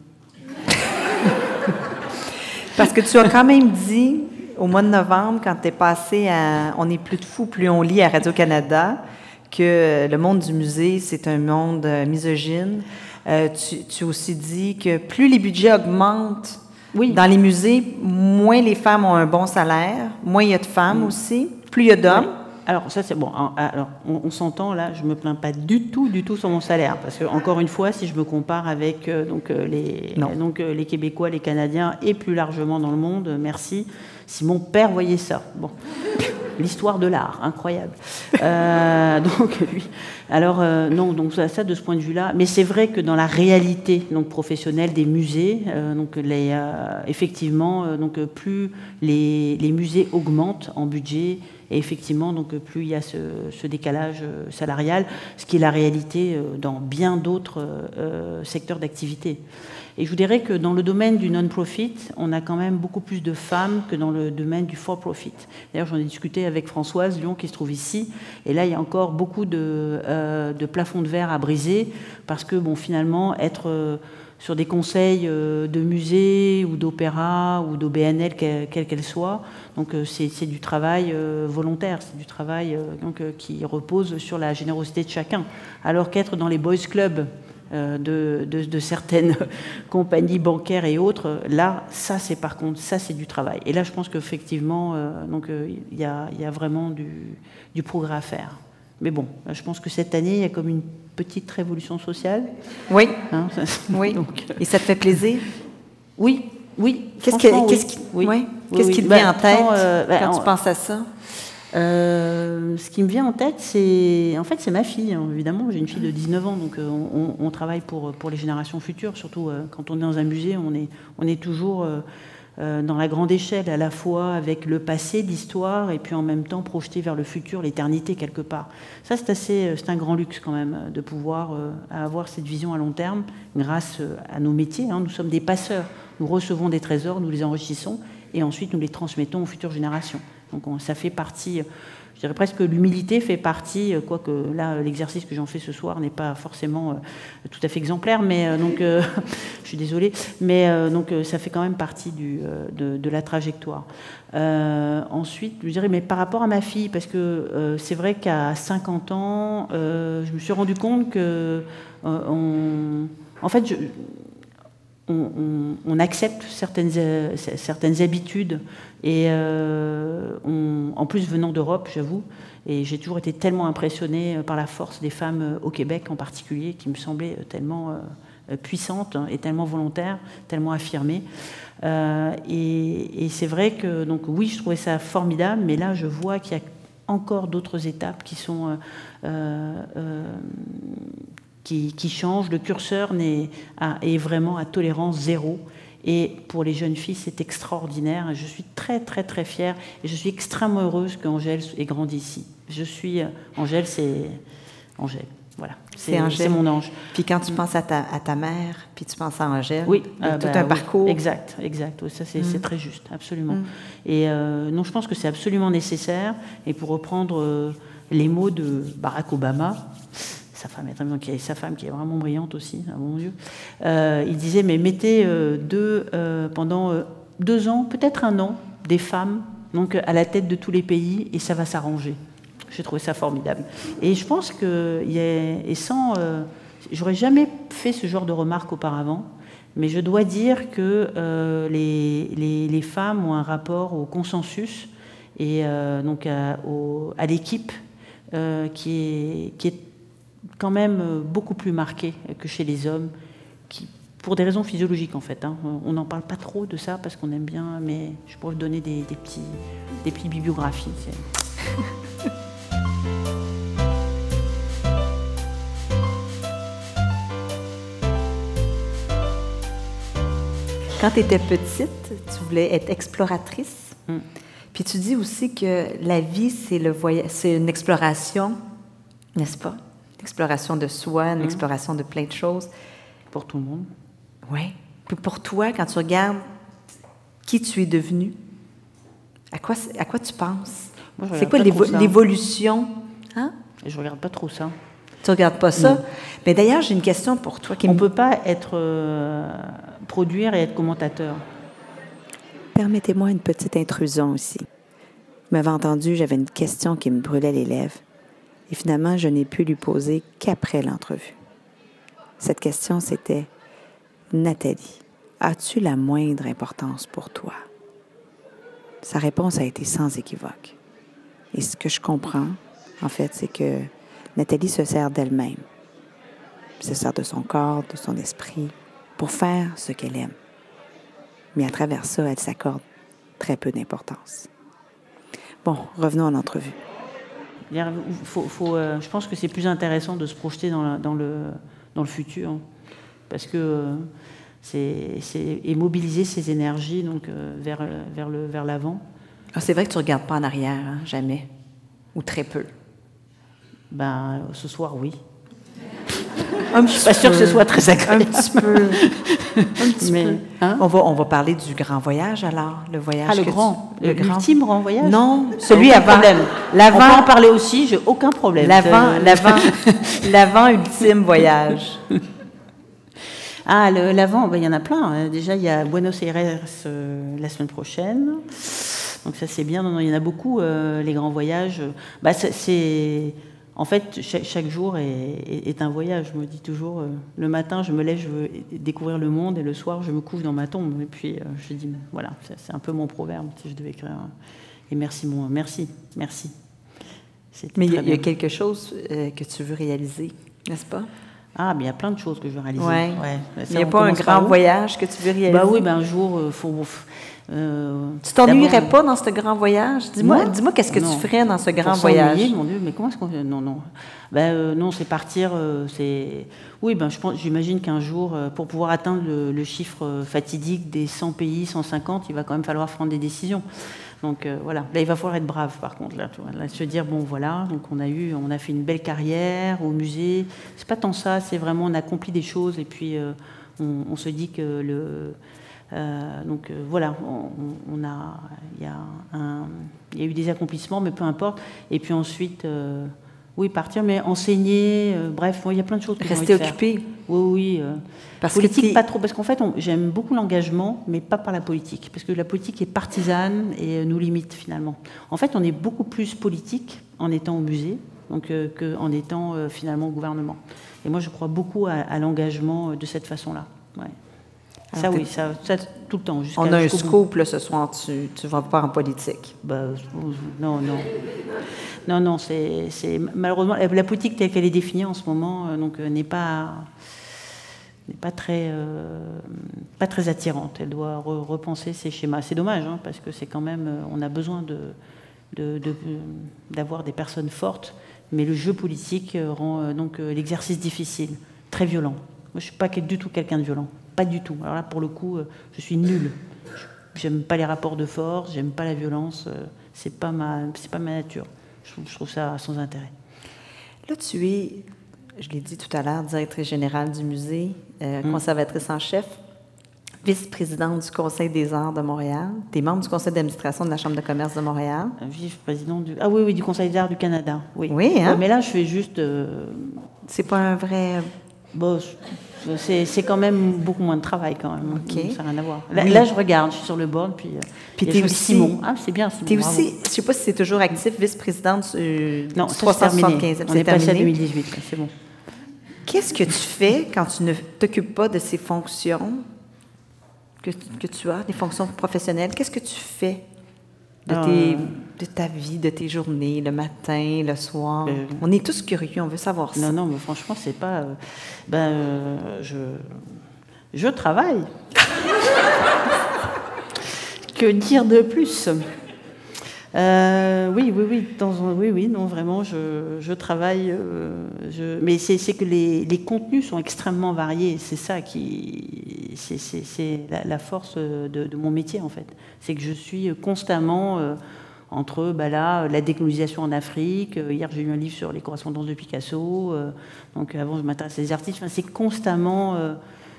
Parce que tu as quand même dit au mois de novembre, quand tu es passé à On est plus de fous, plus on lit à Radio-Canada, que le monde du musée, c'est un monde euh, misogyne. Euh, tu, tu aussi dit que plus les budgets augmentent Oui. dans les musées, moins les femmes ont un bon salaire, moins il y a de femmes aussi, plus il y a d'hommes. Alors ça c'est bon. hein, Alors on, on s'entend là, je me plains pas du tout, du tout sur mon salaire, parce que encore une fois, si je me compare avec euh, donc euh, les Non. donc euh, les Québécois, les Canadiens et plus largement dans le monde, euh, merci. Si mon père voyait ça, bon. L'histoire de l'art, incroyable. Euh, alors euh, non, donc ça, de ce point de vue-là, mais c'est vrai que dans la réalité donc professionnelle des musées, euh, donc les, effectivement, donc plus les musées augmentent en budget et effectivement donc plus il y a ce, décalage euh, salarial, ce qui est la réalité euh, dans bien d'autres euh, secteurs d'activité. Et je vous dirais que dans le domaine du non-profit, on a quand même beaucoup plus de femmes que dans le domaine du for-profit. D'ailleurs, j'en ai discuté avec Françoise Lyon qui se trouve ici, et là, il y a encore beaucoup de, de plafonds de verre à briser, parce que, bon, finalement, être sur des conseils euh, de musées ou d'opéra ou d'OBNL, quelle quelle soit, donc euh, c'est du travail euh, volontaire, c'est du travail donc, qui repose sur la générosité de chacun. Alors qu'être dans les boys clubs, de, de- certaines compagnies bancaires et autres, là, ça c'est par contre, ça c'est du travail. Et là, je pense qu'effectivement, il y, a, y a vraiment du, du progrès à faire. Mais bon, là, je pense que cette année, il y a comme une petite révolution sociale. Oui, hein, ça- oui. donc, euh, Et ça te fait plaisir? oui, oui. Qu'est-ce qui, franchement, oui. qu'est-ce qui, Oui. ouais. Oui, Qu'est-ce oui. qui te Bah, vient en tête quand, euh, bah, quand en- tu penses à ça? Euh, ce qui me vient en tête, c'est en fait c'est ma fille. hein. Évidemment, j'ai une fille de 19 ans, donc on, on travaille pour pour les générations futures. Surtout euh, quand on est dans un musée, on est on est toujours dans la grande échelle, à la fois avec le passé, l'histoire, et puis en même temps projeté vers le futur, l'éternité quelque part. Ça, c'est assez, euh, c'est un grand luxe quand même euh, de pouvoir euh, avoir cette vision à long terme, grâce euh, à nos métiers. hein. Nous sommes des passeurs. Nous recevons des trésors, nous les enrichissons, et ensuite nous les transmettons aux futures générations. Donc ça fait partie je dirais presque que l'humilité fait partie, euh, quoique là, l'exercice que j'en fais ce soir n'est pas forcément euh, tout à fait exemplaire, mais euh, donc, je suis désolée, mais donc ça fait quand même partie de, la trajectoire. ensuite, je dirais, mais par rapport à ma fille, parce que c'est vrai qu'à 50 ans, je me suis rendu compte que, on, en fait, je, on, accepte certaines, certaines habitudes et euh, en plus venant d'Europe, j'avoue, et j'ai toujours été tellement impressionnée par la force des femmes au Québec en particulier, qui me semblait tellement euh, puissante et tellement volontaire, tellement affirmée. Euh, et, c'est vrai que donc oui, je trouvais ça formidable, mais là je vois qu'il y a encore d'autres étapes qui sont qui, changent. Le curseur est vraiment à tolérance zéro. Et pour les jeunes filles, c'est extraordinaire. Je suis très, très, très fière. Et je suis extrêmement heureuse qu'Angèle ait grandi ici. Je suis. Euh, Angèle, c'est. Angèle. Voilà. C'est mon ange. Puis quand tu mm. penses à ta, à ta mère, puis tu penses à Angèle, oui, euh, tout bah un parcours. Exact, exact. ça, c'est mm. très juste, absolument. Mm. Et euh, non, je pense que c'est absolument nécessaire. Et pour reprendre les mots de Barack Obama, sa femme est qui est sa femme qui est vraiment brillante aussi, à mon Dieu. Euh, il disait mais mettez euh, deux, euh, pendant deux ans, peut-être un an, des femmes donc à la tête de tous les pays et ça va s'arranger. J'ai trouvé ça formidable. Et je pense que et sans, j'aurais jamais fait ce genre de remarques auparavant. Mais je dois dire que les, les, les, femmes ont un rapport au consensus et donc à, à l'équipe qui, est, qui est quand même euh, beaucoup plus marqué que chez les hommes, qui, pour des raisons physiologiques en fait. Hein. On n'en parle pas trop de ça parce qu'on aime bien, mais je pourrais vous donner des, petits, des petites bibliographies. Quand tu étais petite, tu voulais être exploratrice. Mm. Puis tu dis aussi que la vie, c'est le voyage, c'est une exploration, n'est-ce pas? Exploration de soi, une mmh. exploration de plein de choses. Pour tout le monde. Oui. Puis pour toi, quand tu regardes qui tu es devenu, à quoi, à quoi tu penses? C'est quoi l'évolution? Hein? Je regarde pas trop ça. Tu regardes pas ça? Mais d'ailleurs, j'ai une question pour toi. Qui On ne peut pas être euh, produire et être commentateur. Permettez-moi une petite intrusion aussi. Vous m'avez entendu, j'avais une question qui me brûlait les lèvres. Et finalement, je n'ai pu lui poser qu'après l'entrevue. Cette question, c'était Nathalie, as-tu la moindre importance pour toi? Sa réponse a été sans équivoque. Et ce que je comprends, en fait, c'est que Nathalie se sert d'elle-même, se sert de son corps, de son esprit, pour faire ce qu'elle aime. Mais à travers ça, elle s'accorde très peu d'importance. Bon, revenons à l'entrevue. Faut, euh, je pense que c'est plus intéressant de se projeter dans, dans, le, dans le futur, hein, parce que euh, c'est et mobiliser ses énergies donc euh, vers, vers le vers l'avant. Ah, c'est vrai que tu regardes pas en arrière, hein, jamais, ou très peu. Ben, ce soir, oui. Je ne suis pas sûre que ce soit très agréable. Un petit peu. Un petit peu. Hein? On, va, on va parler du grand voyage alors, le voyage. Ah, le grand, le l'ultime grand voyage? Non, celui avant. L'avant. On peut en parler aussi, j'ai aucun problème. L'avant, l'avant, l'avant ultime voyage. Ah, l'avant, ben, il y en a plein. Hein. Déjà, il y a Buenos Aires euh, la semaine prochaine. Donc ça, c'est bien. Non, non, il y en a beaucoup, euh, les grands voyages. Bah, c'est en fait, chaque, jour est, un voyage. Je me dis toujours, euh, le matin, je me lève, je veux découvrir le monde, et le soir, je me couche dans ma tombe. Et puis, euh, je dis, voilà, c'est un peu mon proverbe, si je devais écrire. Et merci, mon, merci, merci. Mais il y, a quelque chose euh, que tu veux réaliser, n'est-ce pas? Ah, mais il y a plein de choses que je veux réaliser. Ouais. il n'y a pas un grand voyage que tu veux réaliser? Bah oui, ben un jour, il faut euh, tu t'ennuierais pas dans ce grand voyage? Dis-moi, dis-moi qu'est-ce que tu ferais dans ce grand voyage Mon Dieu, mais comment est-ce qu'on Non, non, ben, euh, non, c'est partir. Euh, c'est oui, ben je pense, j'imagine qu'un jour, pour pouvoir atteindre le, chiffre fatidique des 100 pays, 150, il va quand même falloir prendre des décisions. Donc voilà, là il va falloir être brave par contre là, tu vois, se dire bon voilà, donc on a eu, on a fait une belle carrière au musée. C'est pas tant ça, c'est vraiment on accomplit des choses et puis on, on se dit que le donc voilà, on, a, il y a, y a eu des accomplissements, mais peu importe. Et puis ensuite, oui, partir, mais enseigner, euh, bref, il y a plein de choses. Que Rester occupé. Oui, oui. Euh, parce politique, pas trop, parce qu'en fait, j'aime beaucoup l'engagement, mais pas par la politique, parce que la politique est partisane et euh, nous limite finalement. En fait, on est beaucoup plus politique en étant au musée, donc qu'en étant finalement au gouvernement. Et moi, je crois beaucoup à, l'engagement de cette façon-là. Ouais. Ça, oui, ça, tout le temps. On a un scoop ce soir, tu ne vas pas en politique. Bah, non, non. Non, non, c'est malheureusement la politique telle qu'elle est définie en ce moment euh, donc euh, n'est pas n'est pas très euh, pas très attirante. Elle doit repenser ses schémas. C'est dommage hein, parce que c'est quand même on a besoin de d'avoir de, des personnes fortes, mais le jeu politique rend donc l'exercice difficile, très violent. Moi, je suis pas du tout quelqu'un de violent, pas du tout. Alors là, pour le coup, je suis nulle. J'aime pas les rapports de force, j'aime pas la violence. C'est pas ma c'est pas ma nature. Je trouve, ça sans intérêt. Là, tu es, je l'ai dit tout à l'heure, directrice générale du musée, euh, mm. conservatrice en chef, vice-présidente du Conseil des arts de Montréal. Tu es membre du conseil d'administration de la Chambre de commerce de Montréal. Vice-président du... Ah oui, oui, du Conseil des arts du Canada. Oui, oui hein? mais là, je fais juste... Euh, C'est pas un vrai... Bon, c'est quand même beaucoup moins de travail quand même. Ça n'a rien à voir. Là, je regarde, je suis sur le board, puis. Euh, puis tu es aussi. Simon. Ah, c'est bien. Tu es aussi, je ne sais pas si c'est toujours actif, vice-présidente euh, non, 375. On est passé à 2018, c'est bon. Qu'est-ce que tu fais quand tu ne t'occupes pas de ces fonctions que, que tu as, des fonctions professionnelles? Qu'est-ce que tu fais de, tes, de, ta vie, de tes journées, le matin, le soir. Euh, on est tous curieux, on veut savoir ça. Non, non, mais franchement, c'est pas. Euh, ben, euh, je, je travaille. que dire de plus? Oui, oui, oui, oui, oui, non, vraiment, je, travaille. Euh, je, mais c'est que les, contenus sont extrêmement variés. C'est ça qui, c'est la, force de, mon métier en fait. C'est que je suis constamment entre bah là, la décolonisation en Afrique. Hier, j'ai eu un livre sur les correspondances de Picasso. donc avant, je m'intéresse à des artistes. Enfin, c'est constamment.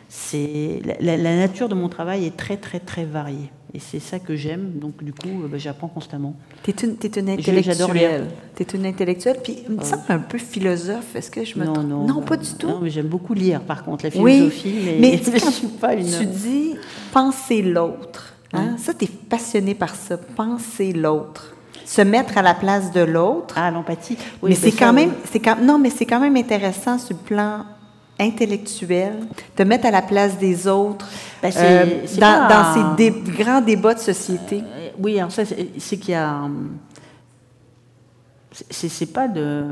c'est la, la nature de mon travail est très, très, très variée. Et c'est ça que j'aime. Donc, du coup, euh, bah, j'apprends constamment. Tu es, une intellectuelle. Tu es une intellectuelle, puis il me semble un peu philosophe. Est-ce que je me non, trompe? Non, non, pas du tout. Non, mais j'aime beaucoup lire, par contre, la philosophie. Oui, mais, je suis pas une... Tu dis penser l'autre. Hein? Ça, tu es passionné par ça. Penser l'autre se mettre à la place de l'autre. Ah, l'empathie. Oui, mais c'est quand même, c'est quand, non, mais c'est quand même intéressant sur le plan intellectuel, te mettre à la place des autres ben, euh, dans, ces grands débats de société. Euh, oui, alors ça, c'est qu'il y a c'est pas de.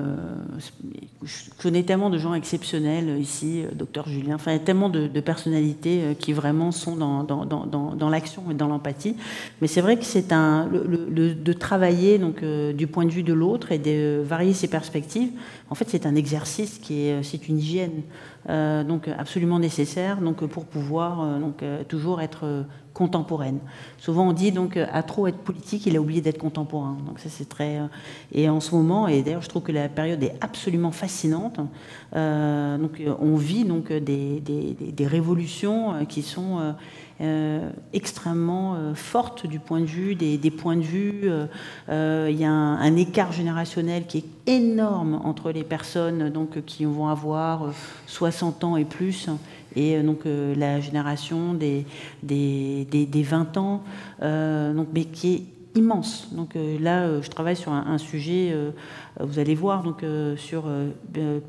Je connais tellement de gens exceptionnels ici, euh, docteur Julien, enfin, il y a tellement de, personnalités euh, qui vraiment sont dans, dans, dans, dans l'action et dans l'empathie. Mais c'est vrai que c'est un. De travailler donc, euh, du point de vue de l'autre et de varier ses perspectives, en fait, c'est un exercice qui est. C'est une hygiène. donc absolument nécessaire donc, pour pouvoir donc, toujours être contemporaine. Souvent on dit donc à trop être politique, il a oublié d'être contemporain. Donc ça c'est très euh, et en ce moment et d'ailleurs je trouve que la période est absolument fascinante. Euh, donc euh, on vit donc des, des, révolutions qui sont extrêmement fortes du point de vue des, des points de vue. il y a un, un, écart générationnel qui est énorme entre les personnes donc qui vont avoir 60 ans et plus et euh, donc euh, la génération des, des, des, 20 ans, euh, donc, mais qui est immense. Donc là, je travaille sur un, sujet, vous allez voir, donc sur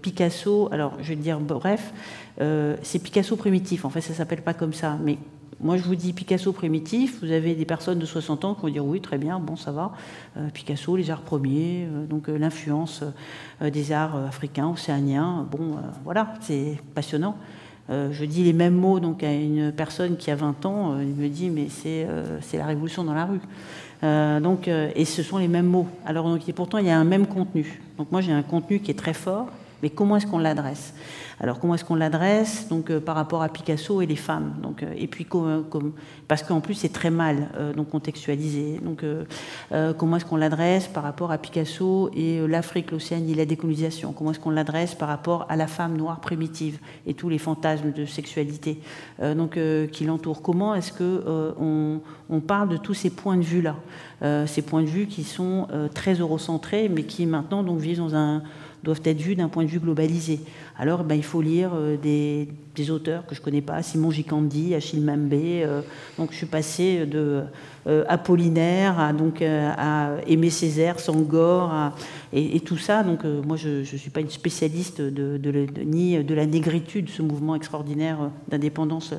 Picasso. Alors, je vais dire bref, c'est Picasso primitif. En fait, ça s'appelle pas comme ça, mais moi, je vous dis Picasso primitif. Vous avez des personnes de 60 ans qui vont dire oui, très bien, bon, ça va. Picasso, les arts premiers, donc l'influence des arts africains, océaniens. Bon, voilà, c'est passionnant. Euh, je dis les mêmes mots donc, à une personne qui a 20 ans, euh, il me dit mais c'est euh, la révolution dans la rue. donc, et ce sont les mêmes mots. Alors donc, et pourtant il y a un même contenu. Donc moi j'ai un contenu qui est très fort, Mais comment est-ce qu'on l'adresse? Alors comment est-ce qu'on l'adresse? Donc euh, par rapport à Picasso et les femmes. Donc euh, et puis parce qu'en plus c'est très mal euh, donc contextualisé. Donc comment est-ce qu'on l'adresse par rapport à Picasso et l'Afrique l'Océanie et la décolonisation? Comment est-ce qu'on l'adresse par rapport à la femme noire primitive et tous les fantasmes de sexualité donc qui l'entourent? Comment est-ce que on, on, parle de tous ces points de vue là ces points de vue qui sont très eurocentrés mais qui maintenant donc vivent dans un doivent être vus d'un point de vue globalisé. Alors ben, il faut lire euh, des, auteurs que je ne connais pas, Simon Gicandi, Achille Mambé. Euh, donc je suis passée de Apollinaire à, donc, à Aimé Césaire, Sangor, et, tout ça. Donc moi je ne suis pas une spécialiste de, ni de la négritude, ce mouvement extraordinaire d'indépendance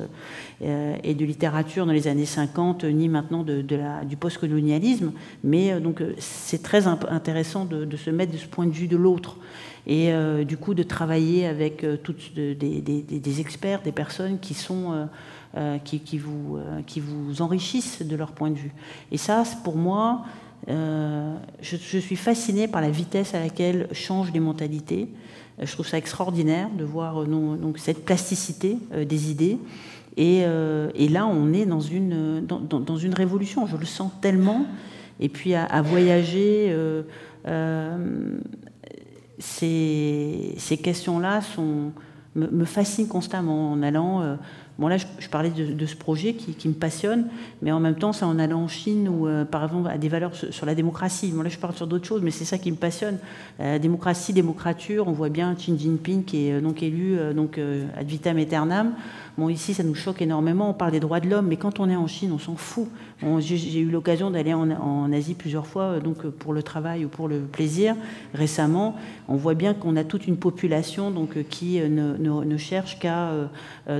et de littérature dans les années 50, ni maintenant de, la, du postcolonialisme. Mais donc c'est très intéressant de, se mettre de ce point de vue de l'autre et euh, du coup de travailler avec euh, toutes des, experts, des personnes qui sont euh, qui, qui, vous qui vous enrichissent de leur point de vue. Et ça, pour moi, je, suis fascinée par la vitesse à laquelle changent les mentalités. Je trouve ça extraordinaire de voir cette plasticité des idées. Et, là, on est dans une, révolution. Je le sens tellement. Et puis à, voyager ces, questions-là me, fascinent constamment en allant. Euh, bon, là, je, parlais de, ce projet qui, me passionne, mais en même temps, c'est en allant en Chine ou, euh, par exemple, à des valeurs sur, la démocratie. Bon, là, je parle sur d'autres choses, mais c'est ça qui me passionne. La démocratie, démocrature, on voit bien Xi Jinping qui est euh, donc élu donc, ad vitam aeternam. Bon, ici, ça nous choque énormément. On parle des droits de l'homme, mais quand on est en Chine, on s'en fout. J'ai eu l'occasion d'aller en, Asie plusieurs fois, euh, donc euh, pour le travail ou pour le plaisir. Récemment, on voit bien qu'on a toute une population donc euh, qui ne, cherche qu'à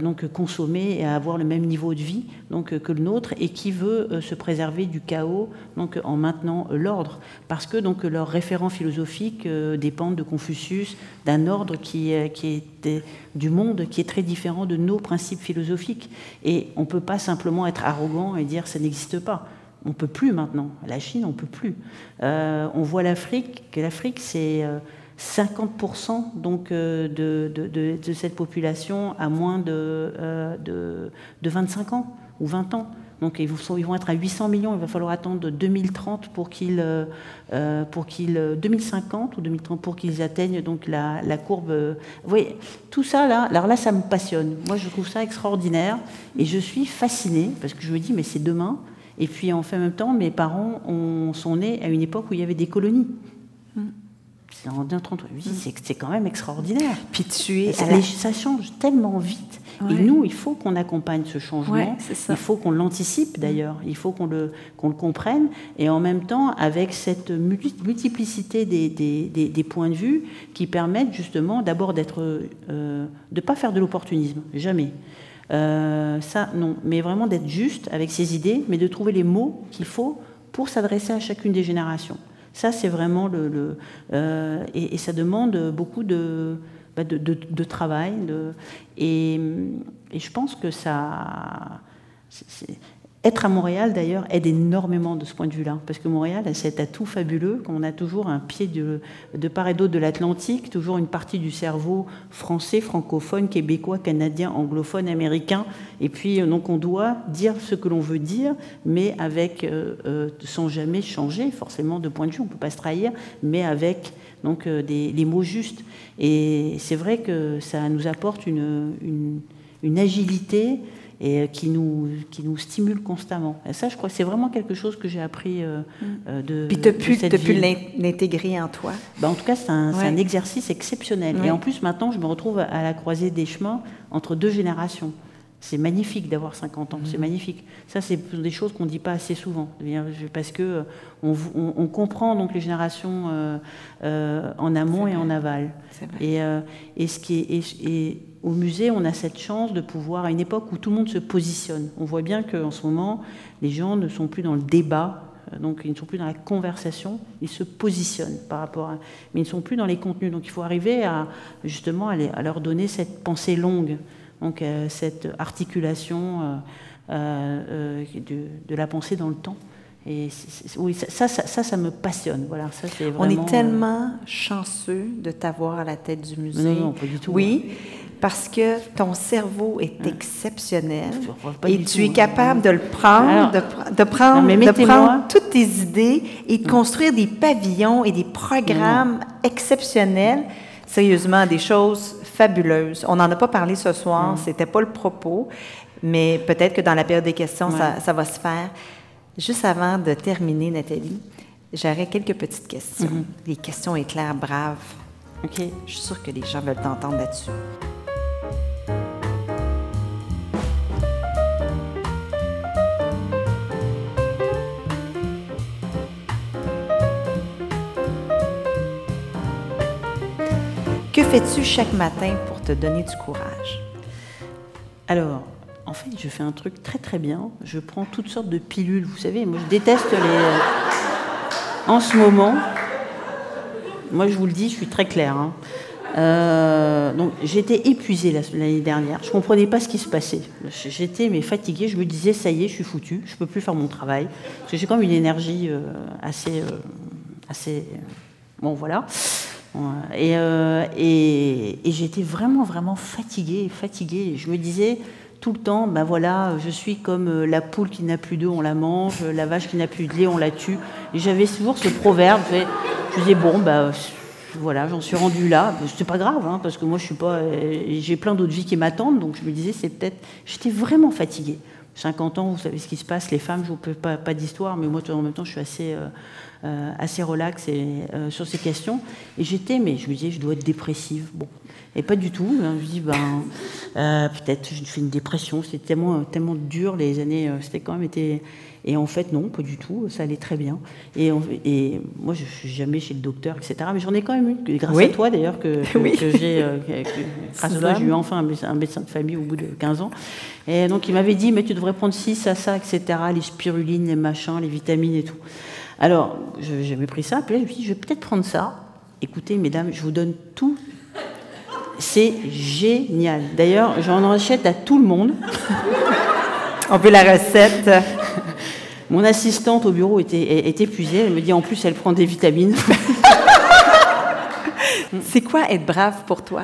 donc consommer et à avoir le même niveau de vie donc que le nôtre et qui veut se préserver du chaos donc en maintenant l'ordre parce que donc leurs référents philosophiques dépendent de Confucius, d'un ordre qui, qui est du monde qui est très différent de nos principes philosophiques. Et on ne peut pas simplement être arrogant et dire ça n'existe pas. On ne peut plus maintenant. La Chine, on ne peut plus. Euh, on voit l'Afrique, que l'Afrique, c'est 50% euh, donc, euh, de, cette population à moins de, de, 25 ans ou 20 ans. Donc ils vont être à 800 millions, il va falloir attendre 2030 pour qu'ils, euh, euh, pour qu'ils 2050 ou 2030 pour qu'ils atteignent donc la, courbe. Vous voyez, tout ça là, alors là ça me passionne. Moi je trouve ça extraordinaire et je suis fascinée parce que je me dis mais c'est demain. Et puis en fait, en même temps, mes parents ont, sont nés à une époque où il y avait des colonies. C'est 1938, mm. c'est quand même extraordinaire. Puis tu es, ça change tellement vite. Et nous, il faut qu'on accompagne ce changement. il faut qu'on l'anticipe d'ailleurs. Il faut qu'on le, qu'on le comprenne. Et en même temps, avec cette multiplicité des, des, des, points de vue qui permettent justement d'abord d'être, euh, de ne pas faire de l'opportunisme, jamais. Euh, ça, non. Mais vraiment d'être juste avec ses idées, mais de trouver les mots qu'il faut pour s'adresser à chacune des générations. Ça, c'est vraiment le. euh, et, ça demande beaucoup de bah, travail. Et, je pense que ça. Être à Montréal, d'ailleurs, aide énormément de ce point de vue-là, parce que Montréal a cet atout fabuleux qu'on a toujours un pied de, de part et d'autre de l'Atlantique, toujours une partie du cerveau français, francophone, québécois, canadien, anglophone, américain, et puis euh, donc on doit dire ce que l'on veut dire, mais avec euh, euh, sans jamais changer forcément de point de vue, on ne peut pas se trahir, mais avec donc des, les mots justes. Et c'est vrai que ça nous apporte une, une, agilité et euh, qui nous, qui nous stimule constamment. Et ça, je crois que c'est vraiment quelque chose que j'ai appris euh, mm. euh, de. Puis tu as pu, l'intégrer en toi. Ben, en tout cas, c'est un, un, exercice exceptionnel. Et en plus, maintenant, je me retrouve à la croisée des chemins entre deux générations. C'est magnifique d'avoir 50 ans, c'est mmh. magnifique. Ça, c'est des choses qu'on ne dit pas assez souvent, parce que euh, on, comprend donc les générations euh, euh, en amont et en aval. Et, et, ce qui est, au musée, on a cette chance de pouvoir, à une époque où tout le monde se positionne. On voit bien qu'en ce moment, les gens ne sont plus dans le débat, donc ils ne sont plus dans la conversation, ils se positionnent par rapport à... Mais ils ne sont plus dans les contenus. Donc il faut arriver à justement à leur donner cette pensée longue. Donc euh, cette articulation euh, euh, de, la pensée dans le temps. Et oui, ça ça, ça, me passionne. Voilà, ça, c'est On est tellement chanceux de t'avoir à la tête du musée. Non, pas du tout. Oui, parce que ton cerveau est hein? exceptionnel et tu es capable de le prendre, de, prendre, de prendre toutes tes idées et de construire des pavillons et des programmes exceptionnels. Sérieusement, des choses fabuleuses. On n'en a pas parlé ce soir, ce c'était pas le propos, mais peut-être que dans la période des questions, ça, ça va se faire. Juste avant de terminer, Nathalie, j'aurais quelques petites questions. Mhm. Les questions éclairs braves. OK. Je suis sûre que les gens veulent t'entendre là-dessus. Fais-tu chaque matin pour te donner du courage? Alors, en fait, je fais un truc très très bien. Je prends toutes sortes de pilules. Vous savez, moi je déteste les. Euh, en ce moment, moi je vous le dis, je suis très claire. Hein. Euh, donc j'étais épuisée l'année dernière. Je comprenais pas ce qui se passait. J'étais mais fatiguée. Je me disais ça y est, je suis foutue. Je peux plus faire mon travail parce que j'ai comme une énergie euh, assez assez bon voilà. Et, et, j'étais vraiment vraiment fatiguée, fatiguée. Je me disais tout le temps, ben voilà, je suis comme euh, la poule qui n'a plus d'eau, on la mange, la vache qui n'a plus de lait, on la tue. Et j'avais toujours ce proverbe. Je disais, bon, ben voilà, j'en suis rendu là. C'est pas grave, hein, parce que moi, je suis pas. Euh, j'ai plein d'autres vies qui m'attendent, donc je me disais, c'est peut-être. J'étais vraiment fatiguée. 50 ans, vous savez ce qui se passe, les femmes, je ne peux pas, d'histoire, mais moi, en même temps, je suis assez, euh, euh, assez relax et, euh, sur ces questions. Et j'étais, mais je me disais, je dois être dépressive. Bon, et pas du tout. Hein. Je me dis, ben, peut-être je fais une dépression. C'était tellement, tellement dur, les années, c'était quand même été. Et en fait, non, pas du tout. Ça allait très bien. Et, et moi, je ne suis jamais chez le docteur, etc. Mais j'en ai quand même eu, grâce à toi d'ailleurs, que, j'ai. grâce à toi, j'ai eu enfin un médecin de famille au bout de 15 ans. Et donc, il m'avait dit, mais tu devrais prendre ci, ça, ça, etc., les spirulines, les machins, les vitamines et tout. Alors, j'avais pris ça, puis là, je me suis dit, je vais peut-être prendre ça. Écoutez, mesdames, je vous donne tout. C'est génial. D'ailleurs, j'en achète à tout le monde. On veut la recette. Mon assistante au bureau était, est épuisée. Elle me dit, en plus, elle prend des vitamines. C'est quoi être brave pour toi?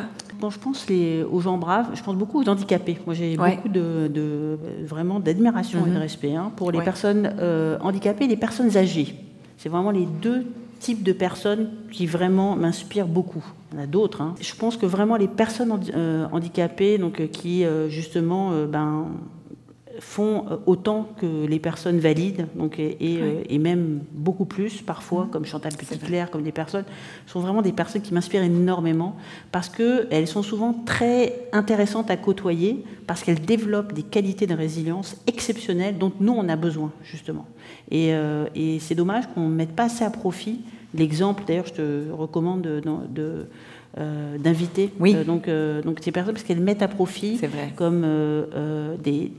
Je pense les, aux gens braves, je pense beaucoup aux handicapés. Moi, j'ai beaucoup de, vraiment d'admiration et de mhm. respect hein, pour les personnes euh, handicapées et les personnes âgées. C'est vraiment les deux types de personnes qui vraiment m'inspirent beaucoup. Il y en a d'autres. Hein. Je pense que vraiment les personnes euh, handicapées, donc euh, qui justement, ben font euh, autant que les personnes valides, donc, et, et, euh, même beaucoup plus parfois, mmh. comme Chantal Petit-Clair, comme des personnes, sont vraiment des personnes qui m'inspirent énormément parce qu'elles sont souvent très intéressantes à côtoyer, parce qu'elles développent des qualités de résilience exceptionnelles dont nous, on a besoin, justement. Et, euh, et c'est dommage qu'on ne mette pas assez à profit l'exemple, d'ailleurs, je te recommande de, de euh, oui. Euh, donc, euh, donc ces personnes parce qu'elles mettent à profit comme des,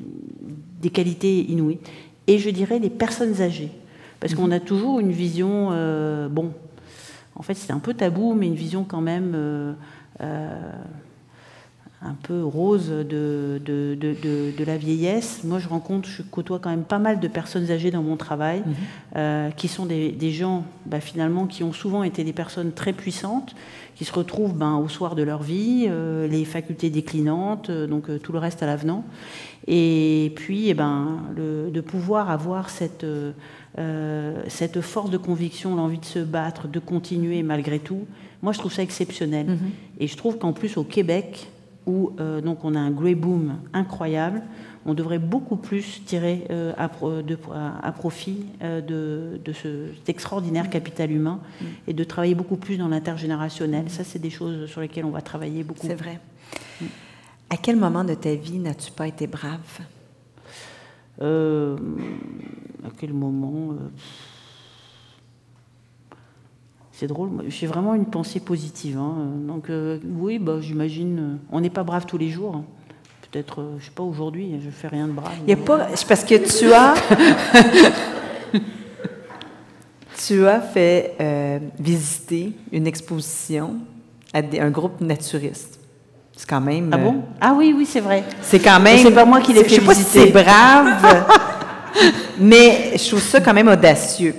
des, qualités inouïes. Et je dirais les personnes âgées, parce qu'on mhm. a toujours une vision, bon, en fait c'est un peu tabou, mais une vision quand même un peu rose de, de, de, de, la vieillesse. Moi, je rencontre, je côtoie quand même pas mal de personnes âgées dans mon travail, mhm. euh, qui sont des, des gens, bah, finalement, qui ont souvent été des personnes très puissantes, qui se retrouvent ben, au soir de leur vie, euh, les facultés déclinantes, euh, donc tout le reste à l'avenant. Et puis, eh ben, le, de pouvoir avoir cette, cette force de conviction, l'envie de se battre, de continuer malgré tout, moi, je trouve ça exceptionnel. Mhm. Et je trouve qu'en plus, au Québec, où euh, donc on a un grey boom incroyable, on devrait beaucoup plus tirer euh, à, à, profit euh, de, de, cet extraordinaire capital humain mm. et de travailler beaucoup plus dans l'intergénérationnel. Ça, c'est des choses sur lesquelles on va travailler beaucoup. C'est vrai. Mm. À quel moment de ta vie n'as-tu pas été brave? À quel moment c'est drôle. J'ai vraiment une pensée positive. Hein. Donc euh, oui, bah, j'imagine. Euh, on n'est pas brave tous les jours. Hein. Peut-être, euh, je sais pas aujourd'hui, je fais rien de brave. Il y a pas. Parce que tu as. tu as fait visiter une exposition à un groupe naturiste. C'est quand même. Ah bon? Ah oui, oui, c'est vrai. C'est quand même. C'est pas moi qui l'ai fait je sais Pas si c'est brave. mais je trouve ça quand même audacieux.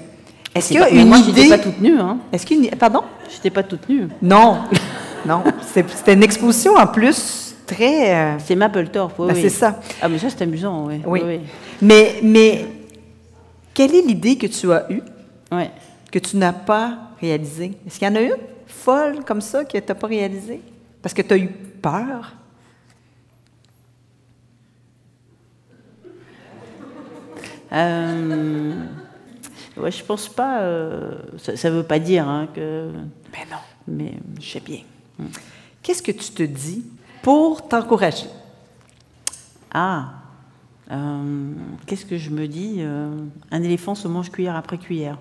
Est-ce qu'il y a une moi, idée pas toute nue, hein. Est-ce qu'il y a une- Pardon? J'étais pas toute nue. Non, non. C'était une exposition en plus très. euh, C'est Mapplethorpe, oui. Ben, oui. c'est ça. Ah, mais ça, c'est amusant, oui. oui. Oui, Mais, mais quelle est l'idée que tu as eue? Ouais. que tu n'as pas réalisée? Est-ce qu'il y en a une folle comme ça que tu n'as pas réalisée? Parce que tu as eu peur? Euh, ouais, je pense pas. euh, ça ne veut pas dire hein, que. Ben non. Mais je sais bien. Qu'est-ce que tu te dis pour t'encourager? Ah, euh, qu'est-ce que je me dis Euh, Un éléphant se mange cuillère après cuillère.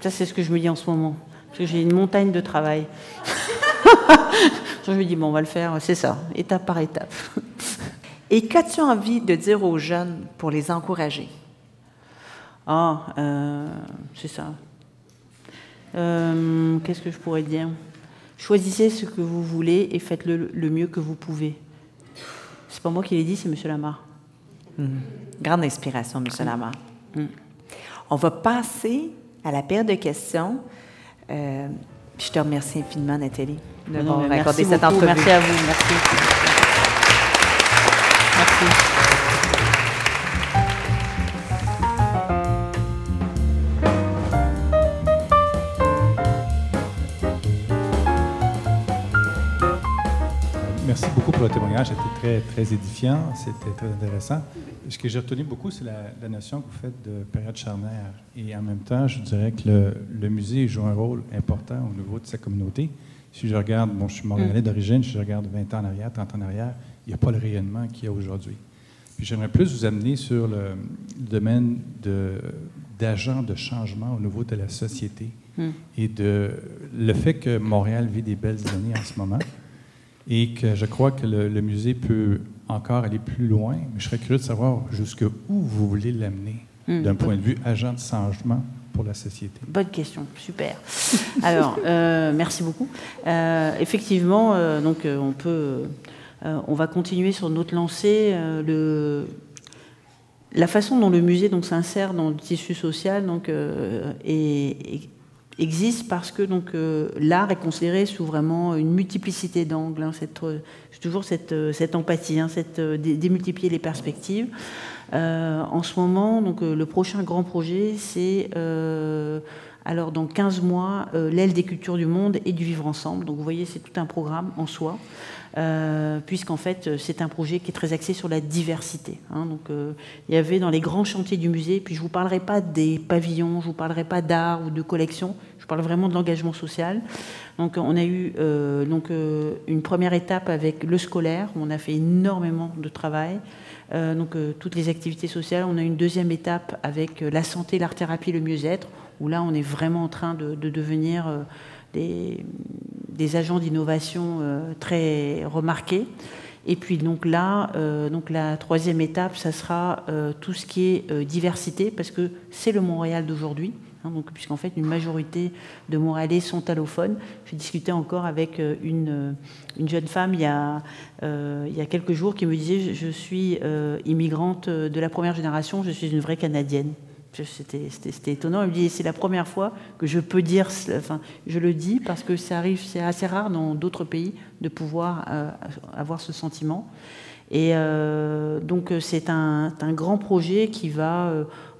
Ça, c'est ce que je me dis en ce moment. Parce que j'ai une montagne de travail. je me dis, bon, on va le faire, c'est ça, étape par étape. Et qu'as-tu envie de dire aux jeunes pour les encourager? Ah, euh, c'est ça. Euh, Qu'est-ce que je pourrais dire? Choisissez ce que vous voulez et faites-le le mieux que vous pouvez. C'est pas moi qui l'ai dit, c'est Monsieur Lamar. Grande inspiration, M. Lamar. On va passer à la paire de questions. Euh, je te remercie infiniment, Nathalie, de m'avoir accordé cette entrevue. Merci à vous. Merci. Merci. Pour le témoignage. C'était très, très édifiant. C'était très intéressant. Ce que j'ai retenu beaucoup, c'est la, la notion que vous faites de période charnière. Et en même temps, je dirais que le, le musée joue un rôle important au niveau de sa communauté. Si je regarde, bon, je suis montréalais d'origine, si je regarde 20 ans en arrière, 30 ans en arrière, il n'y a pas le rayonnement qu'il y a aujourd'hui. Puis j'aimerais plus vous amener sur le, le domaine de- d'agents de changement au niveau de la société et de le fait que Montréal vit des belles années en ce moment et que je crois que le, le musée peut encore aller plus loin, mais je serais curieux de savoir jusqu'où vous voulez l'amener d'un point de vue agent de changement pour la société. Bonne question, super. Alors, euh, merci beaucoup. Euh, effectivement, euh, donc on peut, on va continuer sur notre lancée. le, la façon dont le musée donc s'insère dans le tissu social donc est- est- existe parce que donc euh, l'art est considéré sous vraiment une multiplicité d'angles. hein, euh, toujours cette, euh, cette empathie, hein, cette dé- démultiplier les perspectives. En ce moment, donc le prochain grand projet, c'est alors dans 15 mois euh, l'aile des cultures du monde et du vivre ensemble. Donc vous voyez, c'est tout un programme en soi. Euh, puisqu'en fait euh, c'est un projet qui est très axé sur la diversité. hein. donc il y avait dans les grands chantiers du musée, puis je vous parlerai pas des pavillons, je vous parlerai pas d'art ou de collection, je parle vraiment de l'engagement social. Donc on a eu donc une première étape avec le scolaire, où on a fait énormément de travail. Donc toutes les activités sociales. On a une deuxième étape avec la santé, l'art-thérapie, le mieux-être, où là on est vraiment en train de, de devenir euh, des, agents d'innovation euh, très remarqués. Et puis donc là, euh, donc la troisième étape, ça sera tout ce qui est diversité, parce que c'est le Montréal d'aujourd'hui. hein, puisqu'en fait, une majorité de Montréalais sont allophones. J'ai discuté encore avec une, une jeune femme il y, a, quelques jours qui me disait Je, suis immigrante de la première génération, je suis une vraie Canadienne. C'était étonnant. Elle me dit C'est la première fois que je peux dire, enfin, je le dis parce que ça arrive, c'est assez rare dans d'autres pays de pouvoir euh, avoir ce sentiment. Et euh, donc euh, c'est un, grand projet qui va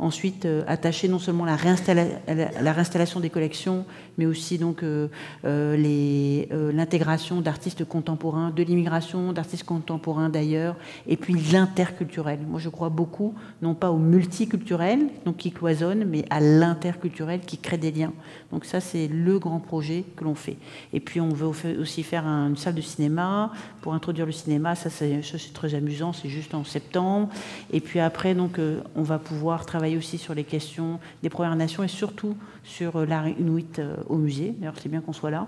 ensuite euh, attacher non seulement la, la- la réinstallation des collections, mais aussi donc euh, euh, l'intégration d'artistes contemporains, de l'immigration, d'artistes contemporains d'ailleurs, et puis l'interculturel. Moi je crois beaucoup, non pas au multiculturel, donc qui cloisonne, mais à l'interculturel qui crée des liens. Donc ça c'est le grand projet que l'on fait. Et puis on veut aussi faire un- une salle de cinéma pour introduire le cinéma. Ça c'est très amusant, c'est juste en septembre. Et puis après donc on va pouvoir travailler aussi sur les questions des Premières Nations et surtout sur euh, l'art inuit euh, au musée. D'ailleurs c'est bien qu'on soit là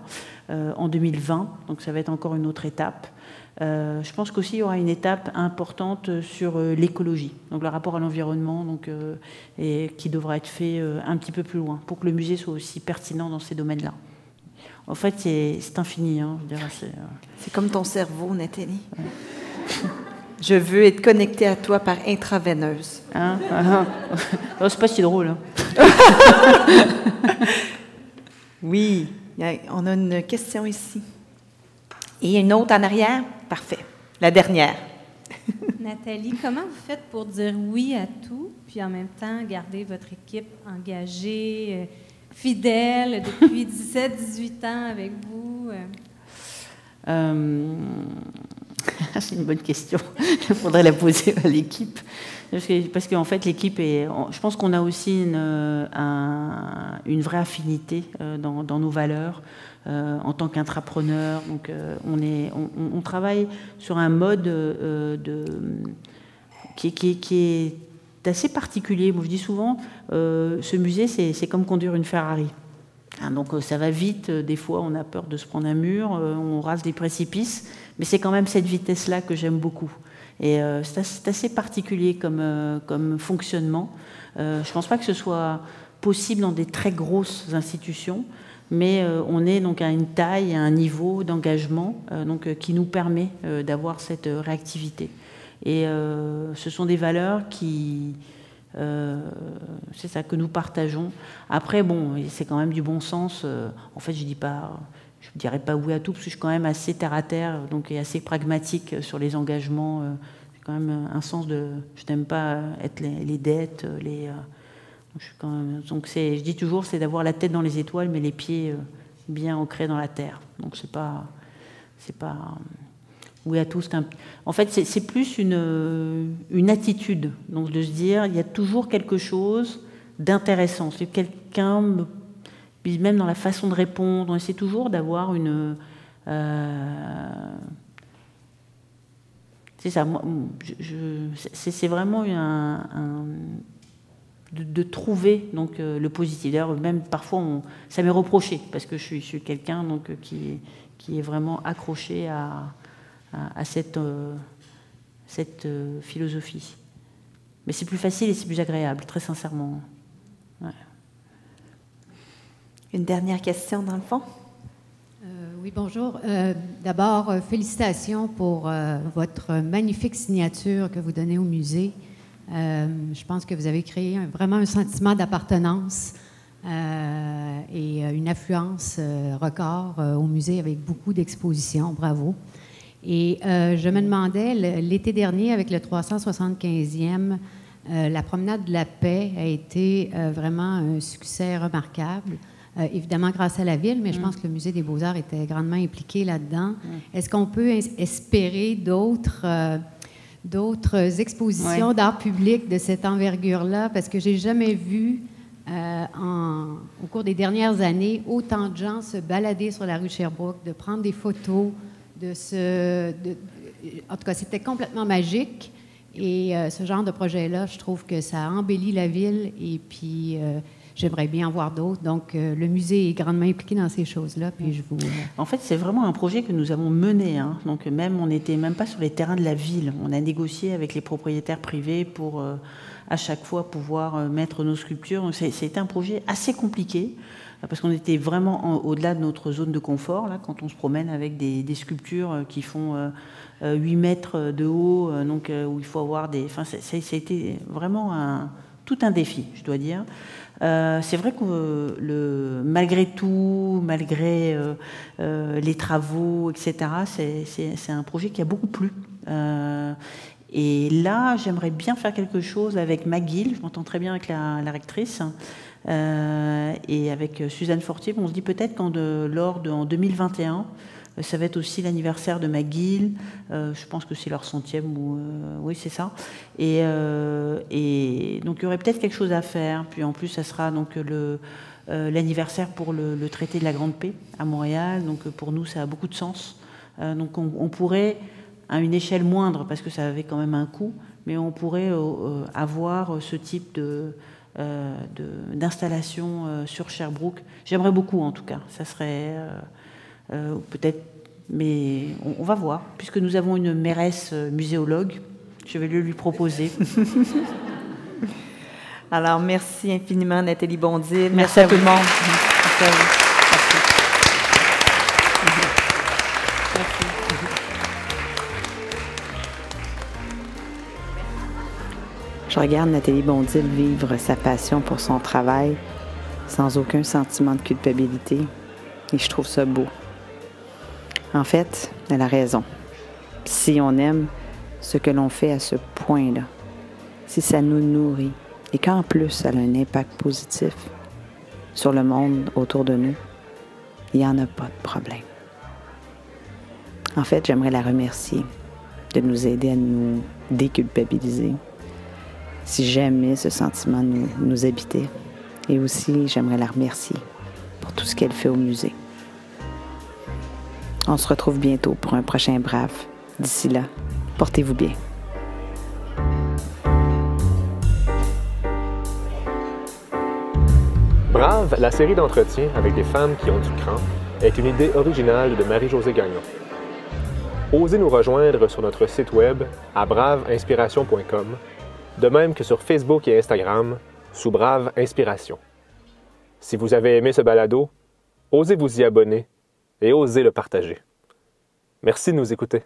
euh, en 2020. Donc ça va être encore une autre étape. Euh, je pense qu'aussi il y aura une étape importante sur euh, l'écologie, donc le rapport à l'environnement, donc euh, et qui devra être fait un petit peu plus loin pour que le musée soit aussi pertinent dans ces domaines-là. En fait, c'est infini. Hein, C'est comme ton cerveau, Nathalie. Je veux être connecté à toi par intraveineuse. Hein? oh, c'est pas si drôle. Hein. oui, on a une question ici. Et une autre en arrière? Parfait. La dernière. Nathalie, comment vous faites pour dire oui à tout, puis en même temps garder votre équipe engagée, euh, fidèle depuis 17-18 ans avec vous? Euh? Euh, c'est une bonne question. Il faudrait la poser à l'équipe. Parce qu'en fait, l'équipe est. Je pense qu'on a aussi une, une, vraie affinité dans, dans nos valeurs. Euh, en tant qu'intrapreneur. Donc, euh, on, travaille sur un mode euh, de, qui, qui, est assez particulier. Moi, je dis souvent, ce musée, c'est comme conduire une Ferrari. Hein, donc, ça va vite. Des fois, on a peur de se prendre un mur, on rase des précipices, mais c'est quand même cette vitesse-là que j'aime beaucoup. Et c'est assez particulier comme, comme fonctionnement. je ne pense pas que ce soit possible dans des très grosses institutions mais euh, on est donc à une taille, à un niveau d'engagement euh, donc, euh, qui nous permet d'avoir cette réactivité. Et ce sont des valeurs qui, c'est ça que nous partageons. Après, bon, c'est quand même du bon sens. en fait, je dis pas, je ne dirais pas oui à tout, parce que je suis quand même assez terre à terre, donc et assez pragmatique sur les engagements. J'ai quand même un sens de, je n'aime pas être les, dettes, les je, je dis toujours, c'est d'avoir la tête dans les étoiles, mais les pieds euh, bien ancrés dans la terre. Donc c'est pas, c'est pas, euh, oui à tous. en fait, c'est plus une, euh, une attitude. Donc de se dire, il y a toujours quelque chose d'intéressant. C'est quelqu'un, même dans la façon de répondre, on essaie toujours d'avoir une c'est ça. c'est vraiment de, trouver donc euh, le positif. D'ailleurs, même parfois, ça m'est reproché parce que je suis, quelqu'un donc euh, qui, qui est vraiment accroché à, à, cette, euh, cette philosophie. Mais c'est plus facile et c'est plus agréable, très sincèrement. Une dernière question dans le fond? oui, bonjour. D'abord, félicitations pour votre magnifique signature que vous donnez au musée. Euh, je pense que vous avez créé vraiment un sentiment d'appartenance euh, et euh, une affluence record au musée avec beaucoup d'expositions. Bravo. Et je me demandais, l'été dernier, avec le 375e, la promenade de la paix a été vraiment un succès remarquable. Évidemment grâce à la ville, mais je mm. pense que le Musée des beaux-arts était grandement impliqué là-dedans. Mm. Est-ce qu'on peut espérer d'autres d'autres expositions d'art public de cette envergure-là, parce que j'ai jamais vu euh, en, au cours des dernières années autant de gens se balader sur la rue Sherbrooke, de prendre des photos, de se... en tout cas, c'était complètement magique. Et euh, ce genre de projet-là, je trouve que ça embellit la ville et puis euh, j'aimerais bien en voir d'autres. Donc, euh, le musée est grandement impliqué dans ces choses-là. Puis je vous. Euh, en fait, c'est vraiment un projet que nous avons mené. Hein. Donc, même, on n'était même pas sur les terrains de la ville. On a négocié avec les propriétaires privés pour euh, à chaque fois pouvoir mettre nos sculptures. C'était un projet assez compliqué parce qu'on était vraiment au-delà de notre zone de confort, là, quand on se promène avec des, sculptures qui font 8 mètres de haut, donc, où il faut avoir des... Enfin, ça, a été vraiment tout un défi, je dois dire. Euh, c'est vrai que le, malgré tout, malgré euh, euh, les travaux, etc., c'est un projet qui a beaucoup plu. et là, j'aimerais bien faire quelque chose avec McGill, je m'entends très bien avec la, rectrice, et avec Suzanne Fortier. on se dit peut-être qu'en lors de, en 2021, euh, ça va être aussi l'anniversaire de McGill. Euh, je pense que c'est leur centième ou euh, oui c'est ça. Et, donc il y aurait peut-être quelque chose à faire. Puis en plus ça sera donc l'anniversaire pour le, traité de la Grande Paix à Montréal. Donc pour nous ça a beaucoup de sens. donc on, pourrait à une échelle moindre parce que ça avait quand même un coût, mais on pourrait avoir ce type d'installation sur Sherbrooke. J'aimerais beaucoup en tout cas. Ça serait euh, peut-être, mais on, va voir. Puisque nous avons une mairesse euh, muséologue, je vais le lui proposer. Alors, merci infiniment, Nathalie Bondil. Merci, à, tout le monde. Merci à vous. Je regarde Nathalie Bondil vivre sa passion pour son travail sans aucun sentiment de culpabilité et je trouve ça beau. En fait, elle a raison. Si on aime ce que l'on fait à ce point-là, si ça nous nourrit et qu'en plus ça a un impact positif sur le monde autour de nous, il n'y en a pas de problème. En fait, j'aimerais la remercier de nous aider à nous déculpabiliser si jamais ce sentiment nous, nous habitait. Et aussi, j'aimerais la remercier pour tout ce qu'elle fait au musée. On se retrouve bientôt pour un prochain Brave. D'ici là, portez-vous bien. Brave, la série d'entretiens avec des femmes qui ont du cran, est une idée originale de Marie-Josée Gagnon. Osez nous rejoindre sur notre site web à braveinspiration.com, de même que sur Facebook et Instagram sous Brave Inspiration. Si vous avez aimé ce balado, osez vous y abonner et osez le partager. Merci de nous écouter.